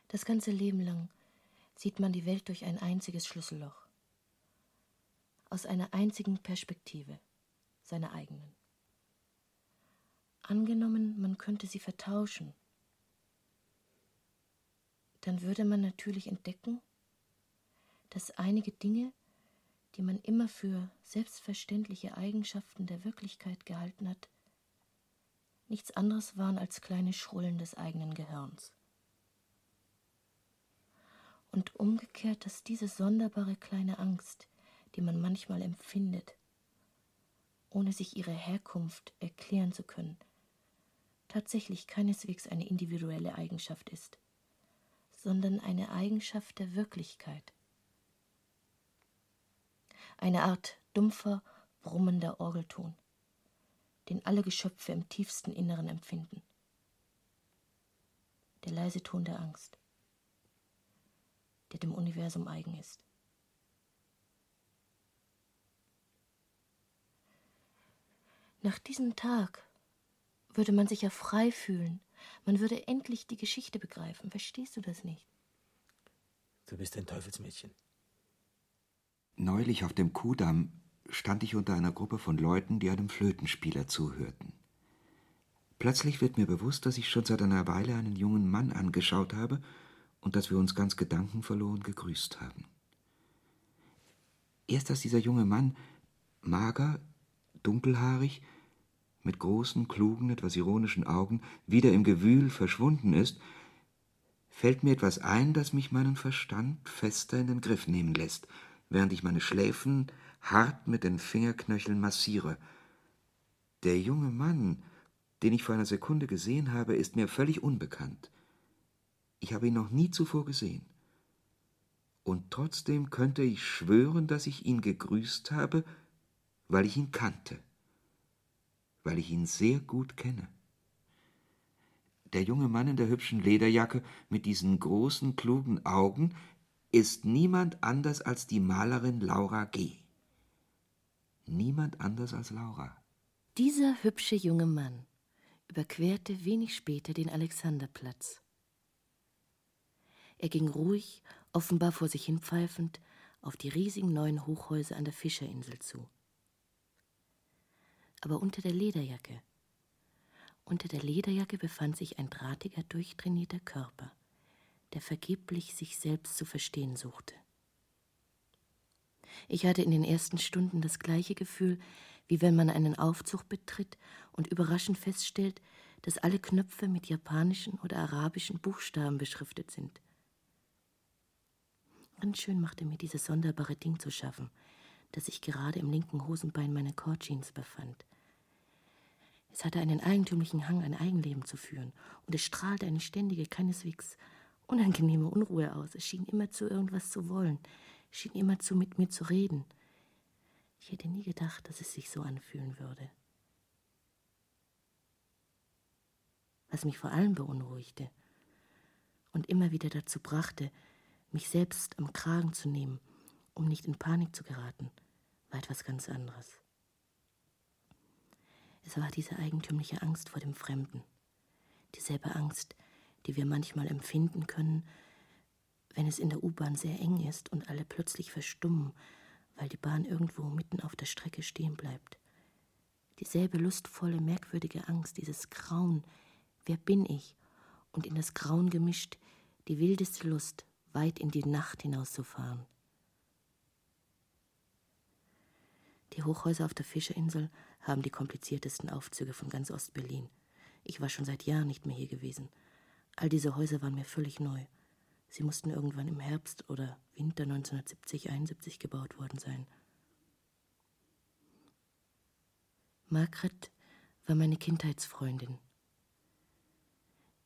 Das ganze Leben lang sieht man die Welt durch ein einziges Schlüsselloch, aus einer einzigen Perspektive, seiner eigenen. Angenommen, man könnte sie vertauschen dann würde man natürlich entdecken, dass einige Dinge, die man immer für selbstverständliche Eigenschaften der Wirklichkeit gehalten hat, nichts anderes waren als kleine Schrullen des eigenen Gehirns. Und umgekehrt, dass diese sonderbare kleine Angst, die man manchmal empfindet, ohne sich ihre Herkunft erklären zu können, tatsächlich keineswegs eine individuelle Eigenschaft ist sondern eine Eigenschaft der Wirklichkeit. Eine Art dumpfer, brummender Orgelton, den alle Geschöpfe im tiefsten Inneren empfinden. Der leise Ton der Angst, der dem Universum eigen ist. Nach diesem Tag würde man sich ja frei fühlen. Man würde endlich die Geschichte begreifen. Verstehst du das nicht? Du bist ein Teufelsmädchen. Neulich auf dem Kudamm stand ich unter einer Gruppe von Leuten, die einem Flötenspieler zuhörten. Plötzlich wird mir bewusst, dass ich schon seit einer Weile einen jungen Mann angeschaut habe und dass wir uns ganz gedankenverloren gegrüßt haben. Erst als dieser junge Mann, mager, dunkelhaarig, mit großen, klugen, etwas ironischen Augen wieder im Gewühl verschwunden ist, fällt mir etwas ein, das mich meinen Verstand fester in den Griff nehmen lässt, während ich meine Schläfen hart mit den Fingerknöcheln massiere. Der junge Mann, den ich vor einer Sekunde gesehen habe, ist mir völlig unbekannt. Ich habe ihn noch nie zuvor gesehen. Und trotzdem könnte ich schwören, dass ich ihn gegrüßt habe, weil ich ihn kannte weil ich ihn sehr gut kenne. Der junge Mann in der hübschen Lederjacke mit diesen großen, klugen Augen ist niemand anders als die Malerin Laura G. Niemand anders als Laura. Dieser hübsche junge Mann überquerte wenig später den Alexanderplatz. Er ging ruhig, offenbar vor sich hin pfeifend, auf die riesigen neuen Hochhäuser an der Fischerinsel zu aber unter der Lederjacke. Unter der Lederjacke befand sich ein drahtiger, durchtrainierter Körper, der vergeblich sich selbst zu verstehen suchte. Ich hatte in den ersten Stunden das gleiche Gefühl, wie wenn man einen Aufzug betritt und überraschend feststellt, dass alle Knöpfe mit japanischen oder arabischen Buchstaben beschriftet sind. Ganz schön machte mir dieses sonderbare Ding zu schaffen, das sich gerade im linken Hosenbein meiner Cord-Jeans befand. Es hatte einen eigentümlichen Hang, ein Eigenleben zu führen, und es strahlte eine ständige, keineswegs unangenehme Unruhe aus. Es schien immerzu irgendwas zu wollen, es schien immerzu mit mir zu reden. Ich hätte nie gedacht, dass es sich so anfühlen würde. Was mich vor allem beunruhigte und immer wieder dazu brachte, mich selbst am Kragen zu nehmen, um nicht in Panik zu geraten, war etwas ganz anderes. Es war diese eigentümliche Angst vor dem Fremden, dieselbe Angst, die wir manchmal empfinden können, wenn es in der U-Bahn sehr eng ist und alle plötzlich verstummen, weil die Bahn irgendwo mitten auf der Strecke stehen bleibt. Dieselbe lustvolle, merkwürdige Angst, dieses Grauen, wer bin ich? Und in das Grauen gemischt die wildeste Lust, weit in die Nacht hinauszufahren. Die Hochhäuser auf der Fischerinsel haben die kompliziertesten Aufzüge von ganz Ostberlin. Ich war schon seit Jahren nicht mehr hier gewesen. All diese Häuser waren mir völlig neu. Sie mussten irgendwann im Herbst oder Winter 1970, 71 gebaut worden sein. Margret war meine Kindheitsfreundin.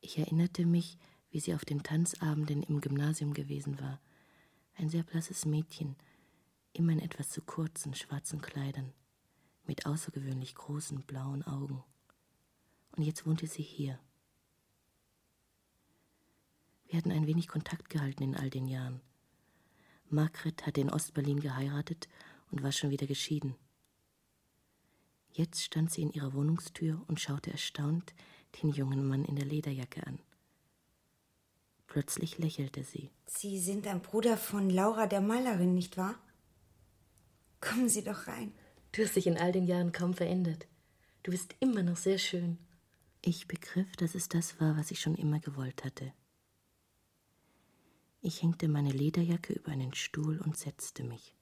Ich erinnerte mich, wie sie auf den Tanzabenden im Gymnasium gewesen war. Ein sehr blasses Mädchen, immer in etwas zu kurzen schwarzen Kleidern mit außergewöhnlich großen blauen Augen. Und jetzt wohnte sie hier. Wir hatten ein wenig Kontakt gehalten in all den Jahren. Margret hatte in Ostberlin geheiratet und war schon wieder geschieden. Jetzt stand sie in ihrer Wohnungstür und schaute erstaunt den jungen Mann in der Lederjacke an. Plötzlich lächelte sie. Sie sind ein Bruder von Laura der Malerin, nicht wahr? Kommen Sie doch rein. Du hast dich in all den Jahren kaum verändert. Du bist immer noch sehr schön. Ich begriff, dass es das war, was ich schon immer gewollt hatte. Ich hängte meine Lederjacke über einen Stuhl und setzte mich.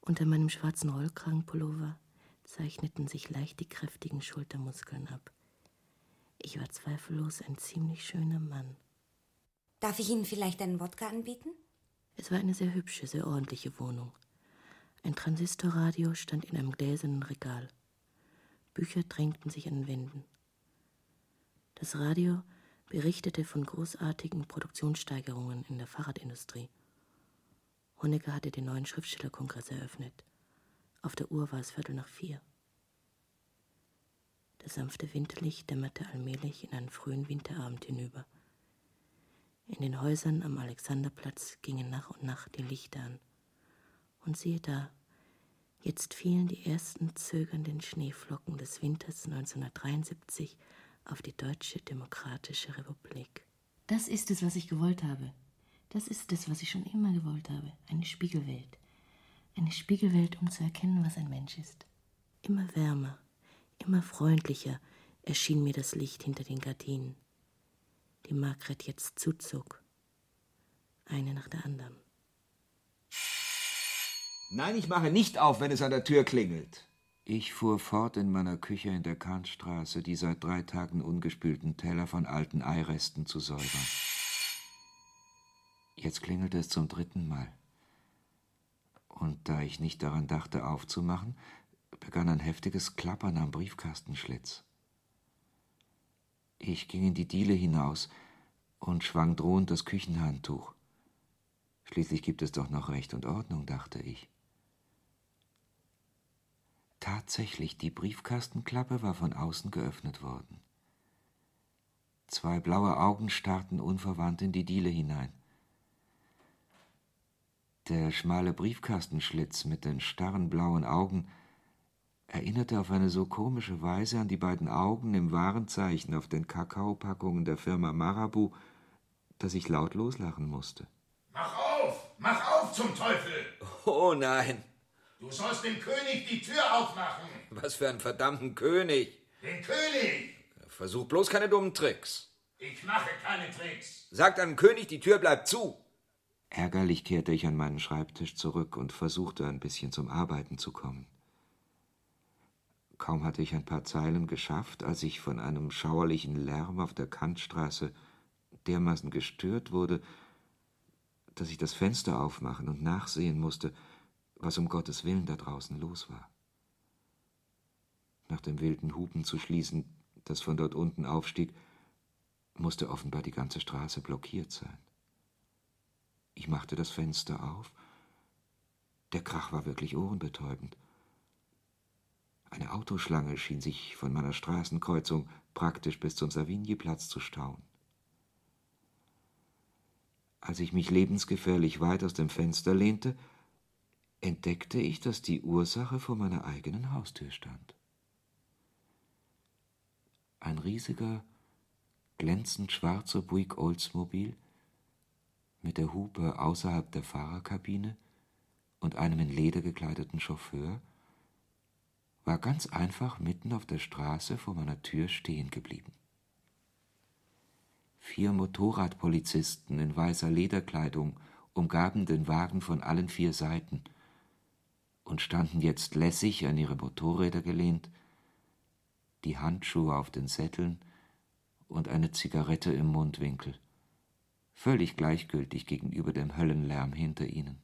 Unter meinem schwarzen Rollkragenpullover zeichneten sich leicht die kräftigen Schultermuskeln ab. Ich war zweifellos ein ziemlich schöner Mann. Darf ich Ihnen vielleicht einen Wodka anbieten? Es war eine sehr hübsche, sehr ordentliche Wohnung. Ein Transistorradio stand in einem gläsernen Regal. Bücher drängten sich an den Wänden. Das Radio berichtete von großartigen Produktionssteigerungen in der Fahrradindustrie. Honecker hatte den neuen Schriftstellerkongress eröffnet. Auf der Uhr war es Viertel nach vier. Das sanfte Winterlicht dämmerte allmählich in einen frühen Winterabend hinüber. In den Häusern am Alexanderplatz gingen nach und nach die Lichter an. Und siehe da, jetzt fielen die ersten zögernden Schneeflocken des Winters 1973 auf die Deutsche Demokratische Republik. Das ist es, was ich gewollt habe. Das ist es, was ich schon immer gewollt habe. Eine Spiegelwelt. Eine Spiegelwelt, um zu erkennen, was ein Mensch ist. Immer wärmer, Immer freundlicher erschien mir das Licht hinter den Gardinen, die Margret jetzt zuzog, eine nach der anderen. Nein, ich mache nicht auf, wenn es an der Tür klingelt. Ich fuhr fort in meiner Küche in der Kantstraße, die seit drei Tagen ungespülten Teller von alten Eiresten zu säubern. Jetzt klingelte es zum dritten Mal. Und da ich nicht daran dachte, aufzumachen, begann ein heftiges Klappern am Briefkastenschlitz. Ich ging in die Diele hinaus und schwang drohend das Küchenhandtuch. Schließlich gibt es doch noch Recht und Ordnung, dachte ich. Tatsächlich, die Briefkastenklappe war von außen geöffnet worden. Zwei blaue Augen starrten unverwandt in die Diele hinein. Der schmale Briefkastenschlitz mit den starren blauen Augen erinnerte auf eine so komische Weise an die beiden Augen im Warenzeichen auf den Kakaopackungen der Firma Marabu, dass ich laut loslachen musste. Mach auf! Mach auf zum Teufel! Oh nein! Du sollst dem König die Tür aufmachen! Was für einen verdammten König! Den König! Versuch bloß keine dummen Tricks. Ich mache keine Tricks. Sagt einem König, die Tür bleibt zu. Ärgerlich kehrte ich an meinen Schreibtisch zurück und versuchte ein bisschen zum Arbeiten zu kommen. Kaum hatte ich ein paar Zeilen geschafft, als ich von einem schauerlichen Lärm auf der Kantstraße dermaßen gestört wurde, dass ich das Fenster aufmachen und nachsehen musste, was um Gottes Willen da draußen los war. Nach dem wilden Hupen zu schließen, das von dort unten aufstieg, musste offenbar die ganze Straße blockiert sein. Ich machte das Fenster auf. Der Krach war wirklich ohrenbetäubend. Eine Autoschlange schien sich von meiner Straßenkreuzung praktisch bis zum Savignyplatz zu stauen. Als ich mich lebensgefährlich weit aus dem Fenster lehnte, entdeckte ich, dass die Ursache vor meiner eigenen Haustür stand. Ein riesiger, glänzend schwarzer Buick Oldsmobile mit der Hupe außerhalb der Fahrerkabine und einem in Leder gekleideten Chauffeur war ganz einfach mitten auf der Straße vor meiner Tür stehen geblieben. Vier Motorradpolizisten in weißer Lederkleidung umgaben den Wagen von allen vier Seiten und standen jetzt lässig an ihre Motorräder gelehnt, die Handschuhe auf den Sätteln und eine Zigarette im Mundwinkel, völlig gleichgültig gegenüber dem Höllenlärm hinter ihnen.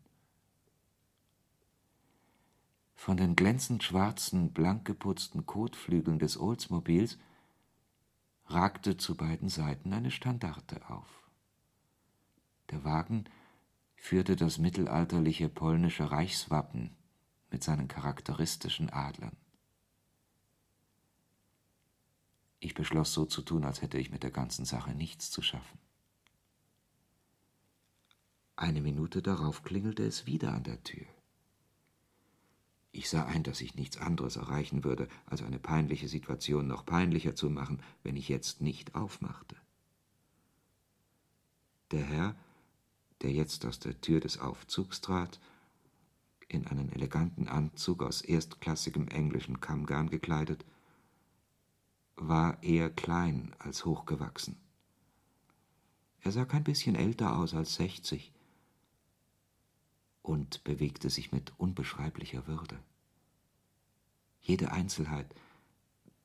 Von den glänzend schwarzen, blank geputzten Kotflügeln des Oldsmobils ragte zu beiden Seiten eine Standarte auf. Der Wagen führte das mittelalterliche polnische Reichswappen mit seinen charakteristischen Adlern. Ich beschloss so zu tun, als hätte ich mit der ganzen Sache nichts zu schaffen. Eine Minute darauf klingelte es wieder an der Tür. Ich sah ein, dass ich nichts anderes erreichen würde, als eine peinliche Situation noch peinlicher zu machen, wenn ich jetzt nicht aufmachte. Der Herr, der jetzt aus der Tür des Aufzugs trat, in einen eleganten Anzug aus erstklassigem englischen Kammgarn gekleidet, war eher klein als hochgewachsen. Er sah kein bisschen älter aus als sechzig, und bewegte sich mit unbeschreiblicher Würde. Jede Einzelheit,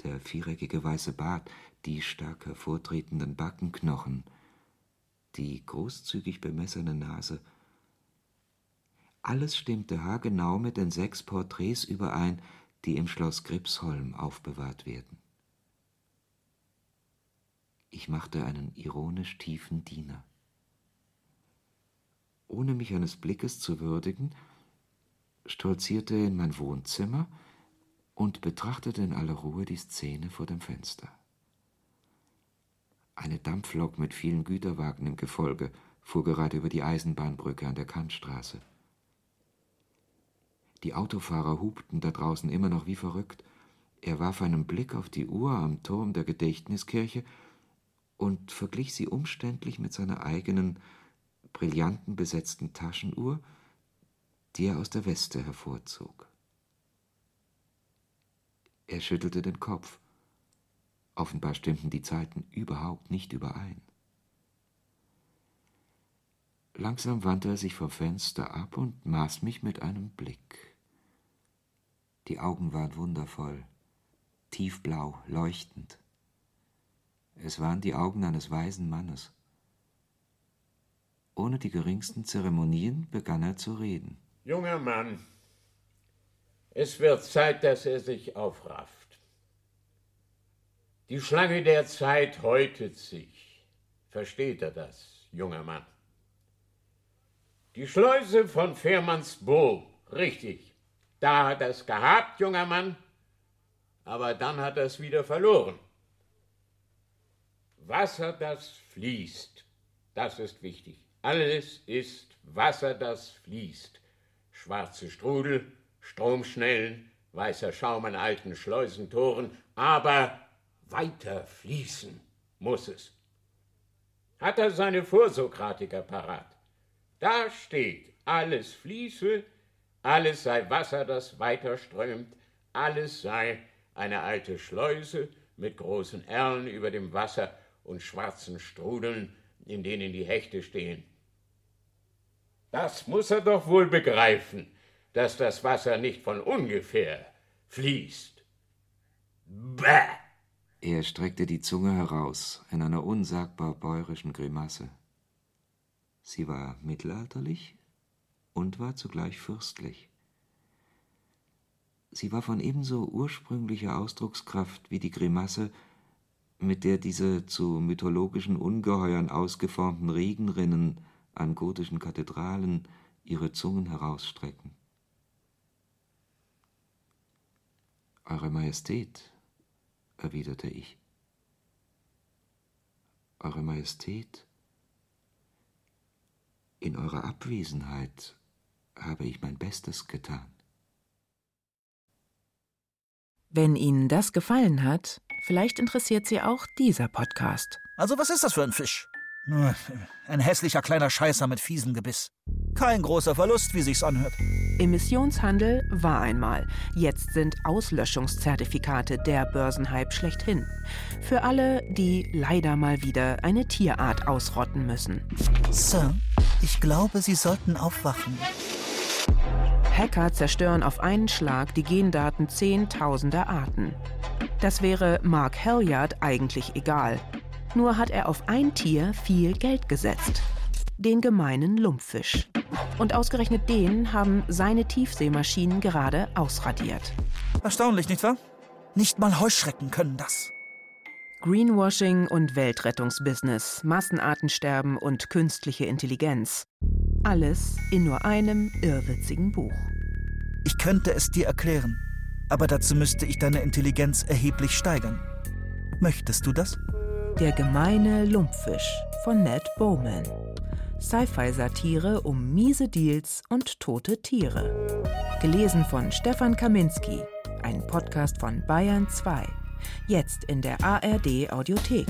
der viereckige weiße Bart, die stark hervortretenden Backenknochen, die großzügig bemessene Nase, alles stimmte haargenau mit den sechs Porträts überein, die im Schloss Gripsholm aufbewahrt werden. Ich machte einen ironisch tiefen Diener. Ohne mich eines Blickes zu würdigen, stolzierte er in mein Wohnzimmer und betrachtete in aller Ruhe die Szene vor dem Fenster. Eine Dampflok mit vielen Güterwagen im Gefolge fuhr gerade über die Eisenbahnbrücke an der Kantstraße. Die Autofahrer hupten da draußen immer noch wie verrückt. Er warf einen Blick auf die Uhr am Turm der Gedächtniskirche und verglich sie umständlich mit seiner eigenen, brillanten besetzten Taschenuhr, die er aus der Weste hervorzog. Er schüttelte den Kopf. Offenbar stimmten die Zeiten überhaupt nicht überein. Langsam wandte er sich vom Fenster ab und maß mich mit einem Blick. Die Augen waren wundervoll, tiefblau, leuchtend. Es waren die Augen eines weisen Mannes. Ohne die geringsten Zeremonien begann er zu reden. Junger Mann, es wird Zeit, dass er sich aufrafft. Die Schlange der Zeit häutet sich. Versteht er das, junger Mann? Die Schleuse von Fährmannsburg, richtig. Da hat er es gehabt, junger Mann, aber dann hat er es wieder verloren. Wasser, das fließt, das ist wichtig. Alles ist Wasser, das fließt. Schwarze Strudel, Stromschnellen, weißer Schaum an alten Schleusentoren, aber weiter fließen muss es. Hat er seine Vorsokratiker parat? Da steht, alles fließe, alles sei Wasser, das weiter strömt, alles sei eine alte Schleuse mit großen Erlen über dem Wasser und schwarzen Strudeln, in denen die Hechte stehen. Das muss er doch wohl begreifen, dass das Wasser nicht von ungefähr fließt. Bäh! Er streckte die Zunge heraus in einer unsagbar bäurischen Grimasse. Sie war mittelalterlich und war zugleich fürstlich. Sie war von ebenso ursprünglicher Ausdruckskraft wie die Grimasse, mit der diese zu mythologischen Ungeheuern ausgeformten Regenrinnen an gotischen Kathedralen ihre Zungen herausstrecken. Eure Majestät, erwiderte ich. Eure Majestät, in eurer Abwesenheit habe ich mein Bestes getan. Wenn Ihnen das gefallen hat, vielleicht interessiert Sie auch dieser Podcast. Also was ist das für ein Fisch? Ein hässlicher kleiner Scheißer mit fiesem Gebiss. Kein großer Verlust, wie sich's anhört. Emissionshandel war einmal. Jetzt sind Auslöschungszertifikate der Börsenhype schlechthin. Für alle, die leider mal wieder eine Tierart ausrotten müssen. Sir, ich glaube, Sie sollten aufwachen. Hacker zerstören auf einen Schlag die Gendaten zehntausender Arten. Das wäre Mark Halliard eigentlich egal. Nur hat er auf ein Tier viel Geld gesetzt. Den gemeinen Lumpfisch. Und ausgerechnet den haben seine Tiefseemaschinen gerade ausradiert. Erstaunlich, nicht wahr? Nicht mal Heuschrecken können das. Greenwashing und Weltrettungsbusiness, Massenartensterben und künstliche Intelligenz. Alles in nur einem irrwitzigen Buch. Ich könnte es dir erklären, aber dazu müsste ich deine Intelligenz erheblich steigern. Möchtest du das? Der gemeine Lumpfisch von Ned Bowman. Sci-Fi-Satire um miese Deals und tote Tiere. Gelesen von Stefan Kaminski. Ein Podcast von Bayern 2. Jetzt in der ARD Audiothek.